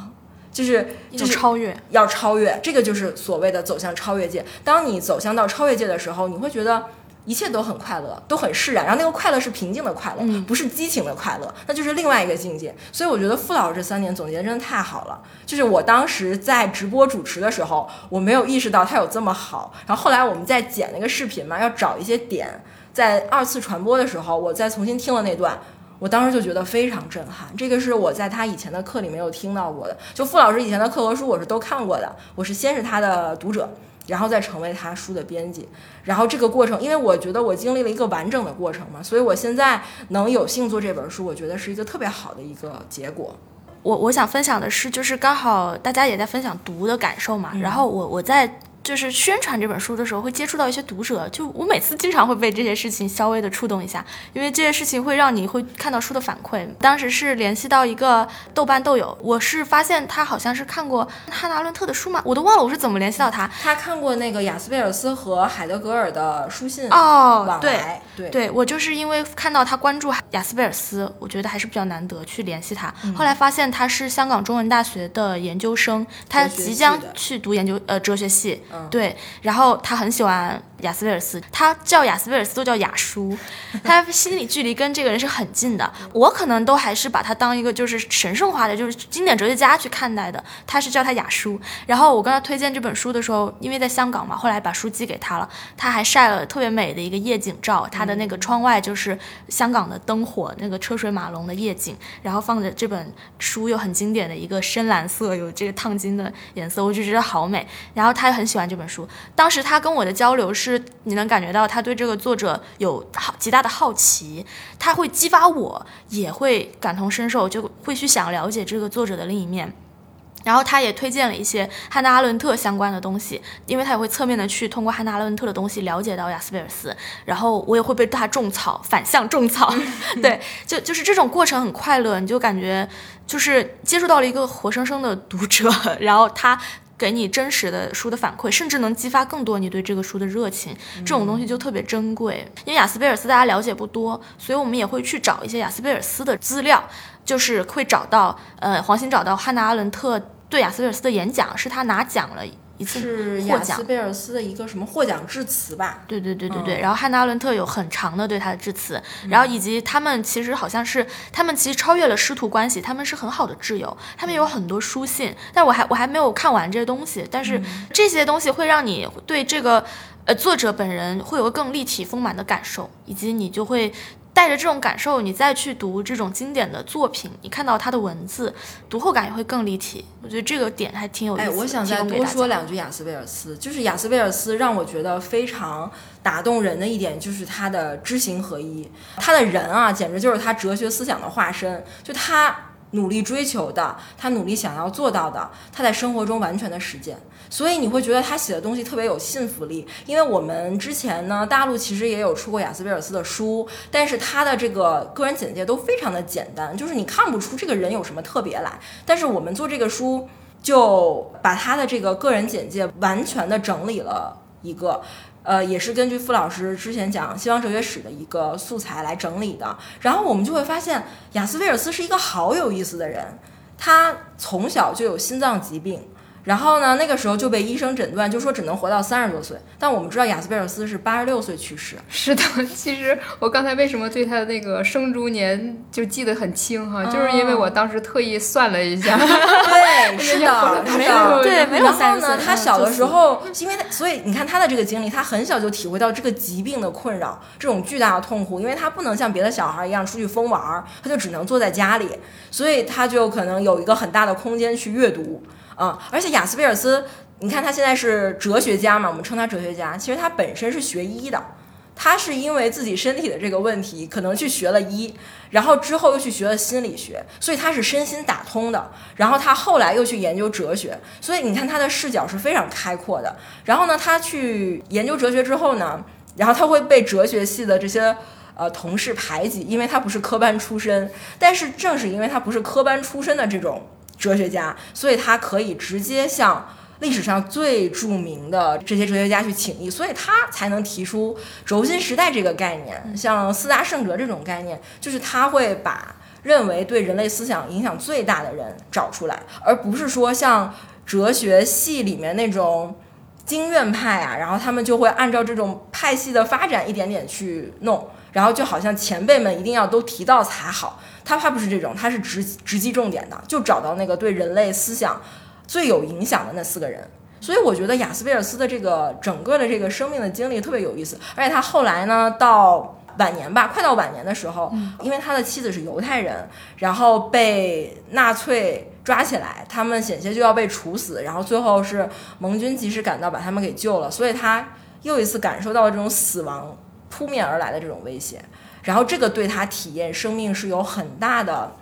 就是就是超越，要超越，这个就是所谓的走向超越界。当你走向到超越界的时候，你会觉得一切都很快乐，都很释然，然后那个快乐是平静的快乐，嗯不是激情的快乐，那就是另外一个境界。所以我觉得傅老师这三年总结的真的太好了。就是我当时在直播主持的时候，我没有意识到他有这么好，然后后来我们在剪那个视频嘛，要找一些点，在二次传播的时候，我再重新听了那段。我当时就觉得非常震撼，这个是我在他以前的课里没有听到过的。就傅老师以前的课和书，我是都看过的，我是先是他的读者，然后再成为他书的编辑。然后这个过程，因为我觉得我经历了一个完整的过程嘛，所以我现在能有幸做这本书，我觉得是一个特别好的一个结果。我我想分享的是，就是刚好大家也在分享读的感受嘛，然后我我在。就是宣传这本书的时候，会接触到一些读者，就我每次经常会被这些事情稍微的触动一下，因为这些事情会让你会看到书的反馈。当时是联系到一个豆瓣豆友，我是发现他好像是看过汉娜·伦特的书嘛，我都忘了我是怎么联系到他。他看过那个雅斯贝尔斯和海德格尔的书信哦，对，对对我就是因为看到他关注雅斯贝尔斯，我觉得还是比较难得去联系他。后来发现他是香港中文大学的研究生，他即将去读研究呃哲学系，对，然后他很喜欢雅斯贝尔斯，他叫雅斯贝尔斯都叫雅叔，[LAUGHS] 他心理距离跟这个人是很近的。我可能都还是把他当一个就是神圣化的，就是经典哲学家去看待的。他是叫他雅叔。然后我跟他推荐这本书的时候，因为在香港嘛，后来把书寄给他了，他还晒了特别美的一个夜景照，他的那个窗外就是香港的灯火，那个车水马龙的夜景，然后放着这本书又很经典的一个深蓝色，有这个烫金的颜色，我就觉得好美。然后他也很喜欢这本书。当时他跟我的交流是，你能感觉到他对这个作者有好极大的好奇，他会激发我，也会感同身受，就会去想了解这个作者的另一面。然后他也推荐了一些汉娜·阿伦特相关的东西，因为他也会侧面的去通过汉娜·阿伦特的东西了解到雅斯贝尔斯，然后我也会被他种草，反向种草，[LAUGHS] 对，就就是这种过程很快乐，你就感觉就是接触到了一个活生生的读者，然后他。给你真实的书的反馈，甚至能激发更多你对这个书的热情，这种东西就特别珍贵。因为雅斯贝尔斯大家了解不多，所以我们也会去找一些雅斯贝尔斯的资料，就是会找到，呃，黄鑫找到汉娜·阿伦特对雅斯贝尔斯的演讲，是他拿奖了一次获奖是雅斯。贝尔斯的一个什么获奖致辞吧？对对对对对，嗯然后汉娜·阿伦特有很长的对他的致辞，然后以及他们其实好像是他们其实超越了师徒关系，他们是很好的挚友，他们有很多书信，但我还我还没有看完这些东西，但是这些东西会让你对这个呃作者本人会有个更立体丰满的感受，以及你就会。带着这种感受，你再去读这种经典的作品，你看到它的文字，读后感也会更立体。我觉得这个点还挺有意思。我想再多说两句雅斯贝尔斯，就是雅斯贝尔斯让我觉得非常打动人的一点，就是他的知行合一。他的人啊，简直就是他哲学思想的化身。就他努力追求的，他努力想要做到的，他在生活中完全的实践。所以你会觉得他写的东西特别有信服力，因为我们之前呢，大陆其实也有出过雅斯贝尔斯的书，但是他的这个个人简介都非常的简单，就是你看不出这个人有什么特别来。但是我们做这个书。就把他的这个个人简介完全的整理了一个，呃，也是根据傅老师之前讲西方哲学史的一个素材来整理的。然后我们就会发现，雅斯威尔斯是一个好有意思的人，他从小就有心脏疾病。然后呢，那个时候就被医生诊断，就说只能活到三十多岁。但我们知道雅斯贝尔斯是八十六岁去世。是的，其实我刚才为什么对他的那个生卒年就记得很清哈，就是因为我当时特意算了一下，[LAUGHS] [LAUGHS] 对，是的，没有。对没有然后呢，他小的时就候，因为他，所以你看他的这个经历，他很小就体会到这个疾病的困扰，这种巨大的痛苦，因为他不能像别的小孩一样出去疯玩儿，他就只能坐在家里，所以他就可能有一个很大的空间去阅读。啊、而且雅斯贝尔斯，你看他现在是哲学家嘛，我们称他哲学家，其实他本身是学医的。他是因为自己身体的这个问题，可能去学了医，然后之后又去学了心理学，所以他是身心打通的。然后他后来又去研究哲学，所以你看他的视角是非常开阔的。然后呢，他去研究哲学之后呢，然后他会被哲学系的这些呃同事排挤，因为他不是科班出身。但是正是因为他不是科班出身的这种哲学家，所以他可以直接向历史上最著名的这些哲学家去请益，所以他才能提出轴心时代这个概念，像四大圣哲这种概念，就是他会把认为对人类思想影响最大的人找出来，而不是说像哲学系里面那种。经院派啊，然后他们就会按照这种派系的发展一点点去弄，然后就好像前辈们一定要都提到才好。他怕不是这种，他是直直击重点的，就找到那个对人类思想最有影响的那四个人。所以我觉得雅斯贝尔斯的这个整个的这个生命的经历特别有意思，而且他后来呢，到晚年吧，快到晚年的时候，因为他的妻子是犹太人，然后被纳粹抓起来，他们险些就要被处死，然后最后是盟军及时赶到把他们给救了，所以他又一次感受到了这种死亡扑面而来的这种威胁，然后这个对他体验生命是有很大的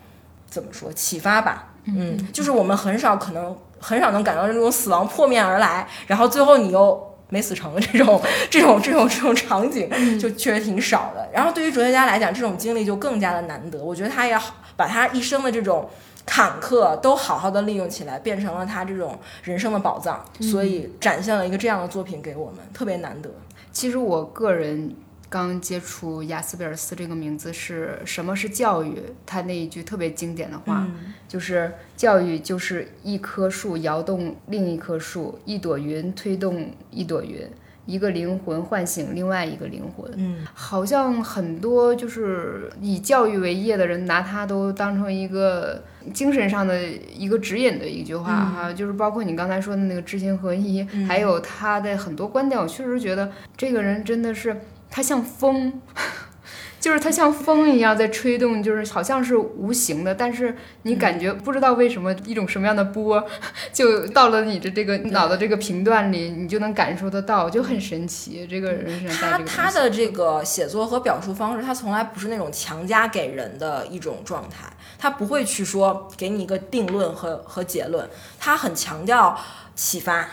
怎么说启发吧，嗯，就是我们很少可能。很少能感到这种死亡破面而来，然后最后你又没死成这种这种这种这种场景，就确实挺少的。然后对于哲学家来讲，这种经历就更加的难得。我觉得他也好把他一生的这种坎坷都好好的利用起来，变成了他这种人生的宝藏，所以展现了一个这样的作品给我们，特别难得。其实我个人。刚接触雅斯贝尔斯这个名字是什么是教育？他那一句特别经典的话，就是教育就是一棵树摇动另一棵树，一朵云推动一朵云，一个灵魂唤醒另外一个灵魂。嗯，好像很多就是以教育为业的人，拿它都当成一个精神上的一个指引的一句话哈。就是包括你刚才说的那个知行合一，还有他的很多观点，我确实觉得这个人真的是。它像风，[LAUGHS] 就是它像风一样在吹动，就是好像是无形的，但是你感觉不知道为什么一种什么样的波，[LAUGHS] 就到了你的这个脑的这个频段里，你就能感受得到，就很神奇。这个人他他的这个写作和表述方式，他从来不是那种强加给人的一种状态，他不会去说给你一个定论和和结论，他很强调启发，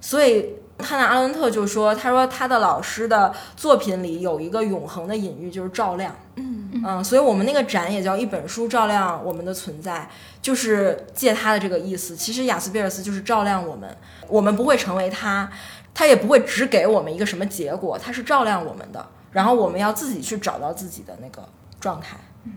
所以。汉娜·阿伦特就说：“他说他的老师的作品里有一个永恒的隐喻，就是照亮。嗯嗯，所以我们那个展也叫一本书照亮我们的存在，就是借他的这个意思。其实雅斯贝尔斯就是照亮我们，我们不会成为他，他也不会只给我们一个什么结果，他是照亮我们的。然后我们要自己去找到自己的那个状态。”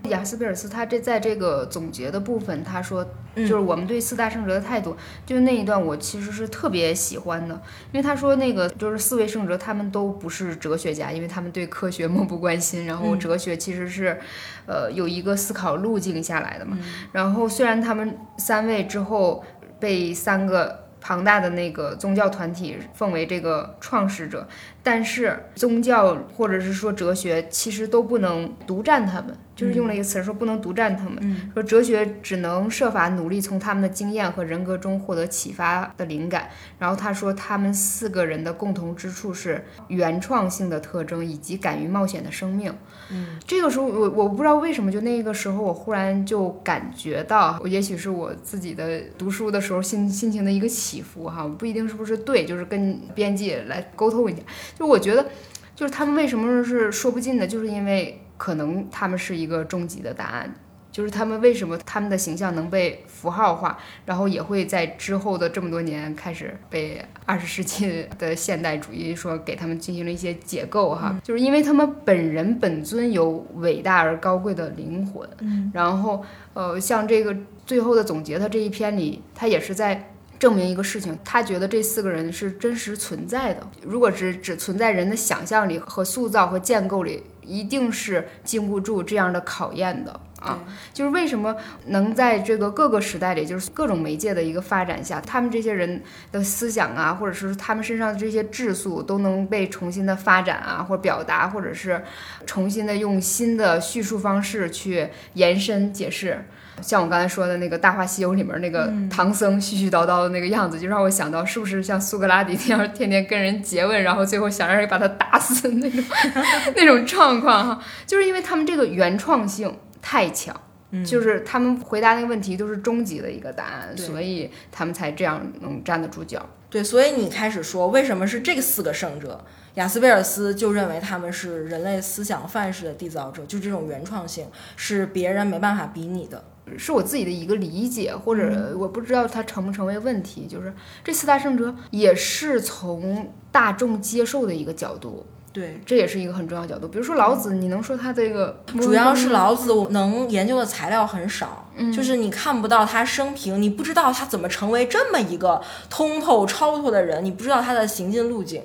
雅斯贝尔斯他这在这个总结的部分，他说就是我们对四大圣哲的态度，就那一段我其实是特别喜欢的，因为他说那个就是四位圣哲他们都不是哲学家，因为他们对科学漠不关心，然后哲学其实是，呃有一个思考路径下来的嘛，然后虽然他们三位之后被三个。庞大的那个宗教团体奉为这个创始者，但是宗教或者是说哲学其实都不能独占他们，就是用了一个词说不能独占他们，说哲学只能设法努力从他们的经验和人格中获得启发的灵感。然后他说他们四个人的共同之处是原创性的特征以及敢于冒险的生命。嗯，这个时候我我不知道为什么，就那个时候我忽然就感觉到，也许是我自己的读书的时候心心情的一个起伏哈，不一定是不是对，就是跟编辑来沟通一下。就我觉得，就是他们为什么是说不尽的，就是因为可能他们是一个终极的答案。就是他们为什么他们的形象能被符号化，然后也会在之后的这么多年开始被 [LAUGHS] 二十世纪的现代主义说给他们进行了一些解构哈，就是因为他们本人本尊有伟大而高贵的灵魂，然后呃像这个最后的总结，他这一篇里他也是在证明一个事情，他觉得这四个人是真实存在的，如果只只存在人的想象里和塑造和建构里，一定是经不住这样的考验的。啊，就是为什么能在这个各个时代里，就是各种媒介的一个发展下，他们这些人的思想啊，或者是他们身上的这些质素，都能被重新的发展啊，或表达，或者是重新的用新的叙述方式去延伸解释。像我刚才说的那个《大话西游》里面那个唐僧絮絮叨叨的那个样子，就让我想到是不是像苏格拉底那样天天跟人诘问，然后最后想让人把他打死那种 [LAUGHS] 那种状况哈，就是因为他们这个原创性。太强，就是他们回答那个问题都是终极的一个答案，所以他们才这样能站得住脚。对，所以你开始说为什么是这四个圣者，雅斯贝尔斯就认为他们是人类思想范式的缔造者，就这种原创性是别人没办法比拟的，是我自己的一个理解，或者我不知道它成不成为问题。就是这四大圣哲也是从大众接受的一个角度。对，这也是一个很重要角度。比如说老子，你能说他这个主要是老子，我能研究的材料很少，就是你看不到他生平，你不知道他怎么成为这么一个通透超脱的人，你不知道他的行进路径。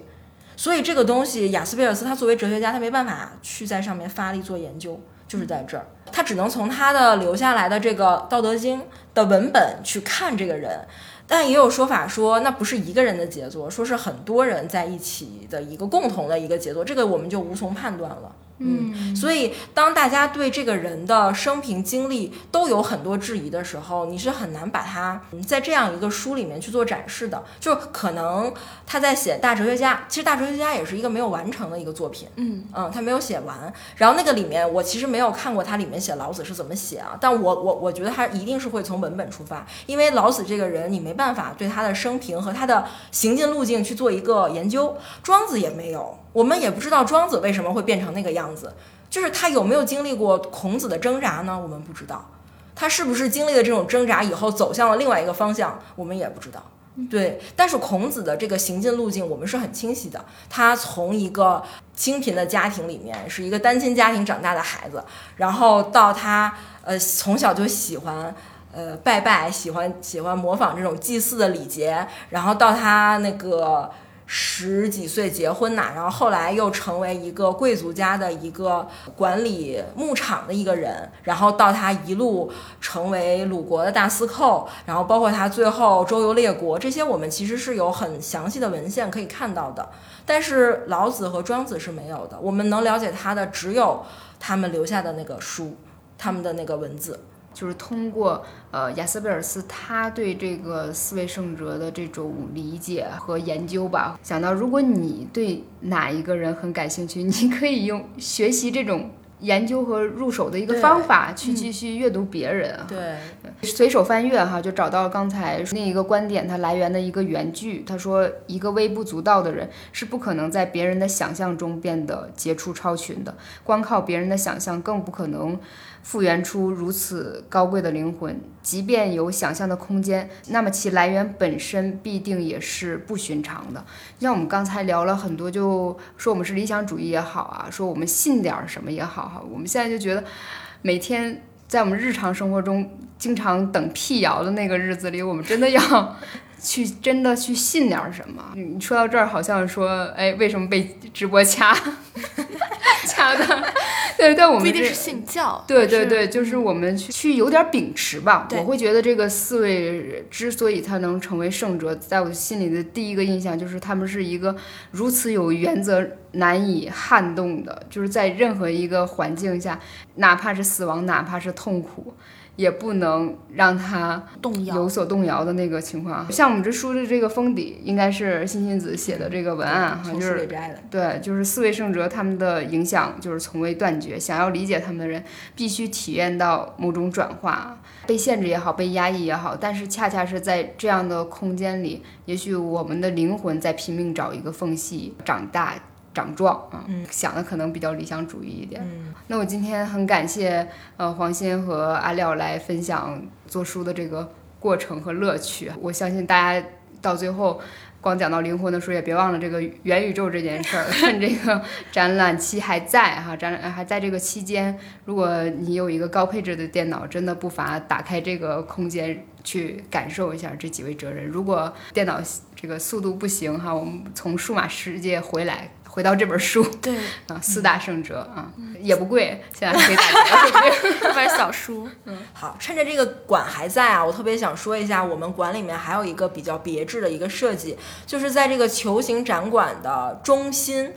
所以这个东西，雅斯贝尔斯他作为哲学家，他没办法去在上面发力做研究，就是在这儿，他只能从他的留下来的这个《道德经》的文本去看这个人。但也有说法说，那不是一个人的杰作，说是很多人在一起的一个共同的一个杰作，这个我们就无从判断了。嗯，所以当大家对这个人的生平经历都有很多质疑的时候，你是很难把他在这样一个书里面去做展示的。就可能他在写大哲学家，其实大哲学家也是一个没有完成的一个作品。嗯嗯，他没有写完。然后那个里面，我其实没有看过他里面写老子是怎么写啊，但我我我觉得他一定是会从文本出发，因为老子这个人你没办法对他的生平和他的行进路径去做一个研究，庄子也没有。我们也不知道庄子为什么会变成那个样子，就是他有没有经历过孔子的挣扎呢？我们不知道，他是不是经历了这种挣扎以后走向了另外一个方向？我们也不知道。对，但是孔子的这个行进路径我们是很清晰的，他从一个清贫的家庭里面，是一个单亲家庭长大的孩子，然后到他呃从小就喜欢呃拜拜，喜欢喜欢模仿这种祭祀的礼节，然后到他那个。十几岁结婚呐，然后后来又成为一个贵族家的一个管理牧场的一个人，然后到他一路成为鲁国的大司寇，然后包括他最后周游列国，这些我们其实是有很详细的文献可以看到的。但是老子和庄子是没有的，我们能了解他的只有他们留下的那个书，他们的那个文字。就是通过呃亚瑟贝尔斯他对这个四位圣哲的这种理解和研究吧，想到如果你对哪一个人很感兴趣，[LAUGHS] 你可以用学习这种研究和入手的一个方法去继续阅读别人。对，随手翻阅哈，就找到刚才那一个观点它来源的一个原句。他说，一个微不足道的人是不可能在别人的想象中变得杰出超群的，光靠别人的想象更不可能。复原出如此高贵的灵魂，即便有想象的空间，那么其来源本身必定也是不寻常的。像我们刚才聊了很多，就说我们是理想主义也好啊，说我们信点什么也好哈，我们现在就觉得每天在我们日常生活中经常等辟谣的那个日子里，我们真的要去真的去信点什么。你说到这儿，好像说，哎，为什么被直播掐 [LAUGHS] 掐的？对，但我们不一定是信教。对对对，就是我们去去有点秉持吧。我会觉得这个四位之所以他能成为圣者，在我心里的第一个印象就是他们是一个如此有原则、难以撼动的，就是在任何一个环境下，哪怕是死亡，哪怕是痛苦。也不能让他动摇，有所动摇的那个情况。像我们这书的这个封底，应该是辛辛子写的这个文案哈，就是对，就是四位圣哲他们的影响就是从未断绝。想要理解他们的人，必须体验到某种转化，被限制也好，被压抑也好，但是恰恰是在这样的空间里，也许我们的灵魂在拼命找一个缝隙长大。长壮啊，想的可能比较理想主义一点。那我今天很感谢呃黄鑫和阿廖来分享做书的这个过程和乐趣。我相信大家到最后光讲到灵魂的时候，也别忘了这个元宇宙这件事儿。[LAUGHS] 趁这个展览期还在哈，展览还在这个期间，如果你有一个高配置的电脑，真的不乏打开这个空间去感受一下这几位哲人。如果电脑这个速度不行哈，我们从数码世界回来。回到这本书，对啊，四大圣哲啊，也不贵，现在可以打折，[LAUGHS] 这本 [LAUGHS] 小书。嗯，好，趁着这个馆还在啊，我特别想说一下，我们馆里面还有一个比较别致的一个设计，就是在这个球形展馆的中心，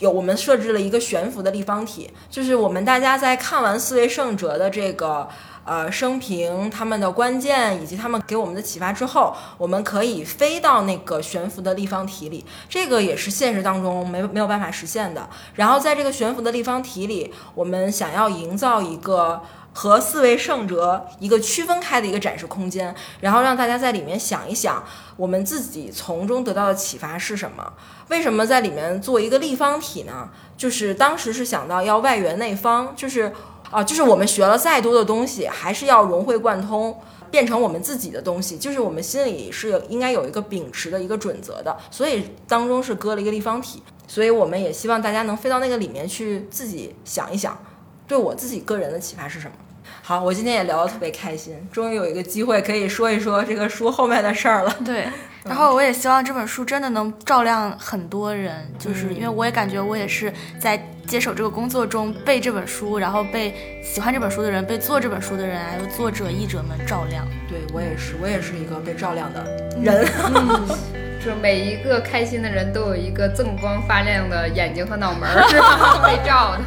有我们设置了一个悬浮的立方体，就是我们大家在看完四位圣哲的这个。呃，生平他们的关键以及他们给我们的启发之后，我们可以飞到那个悬浮的立方体里，这个也是现实当中没没有办法实现的。然后在这个悬浮的立方体里，我们想要营造一个和四位圣哲一个区分开的一个展示空间，然后让大家在里面想一想，我们自己从中得到的启发是什么？为什么在里面做一个立方体呢？就是当时是想到要外圆内方，就是。啊，就是我们学了再多的东西，还是要融会贯通，变成我们自己的东西。就是我们心里是有应该有一个秉持的一个准则的，所以当中是搁了一个立方体。所以我们也希望大家能飞到那个里面去，自己想一想，对我自己个人的启发是什么。好，我今天也聊得特别开心，终于有一个机会可以说一说这个书后面的事儿了。对，[LAUGHS] 然后我也希望这本书真的能照亮很多人，就是因为我也感觉我也是在接手这个工作中被这本书，然后被喜欢这本书的人，被做这本书的人，还有作者、译者们照亮。对我也是，我也是一个被照亮的人。[LAUGHS] 就每一个开心的人都有一个锃光发亮的眼睛和脑门儿，是吧？[LAUGHS] 被照的。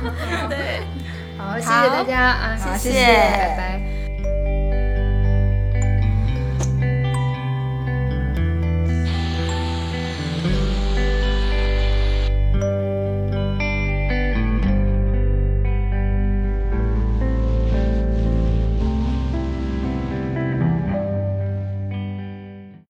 对，好，谢谢大家啊，好谢谢拜拜。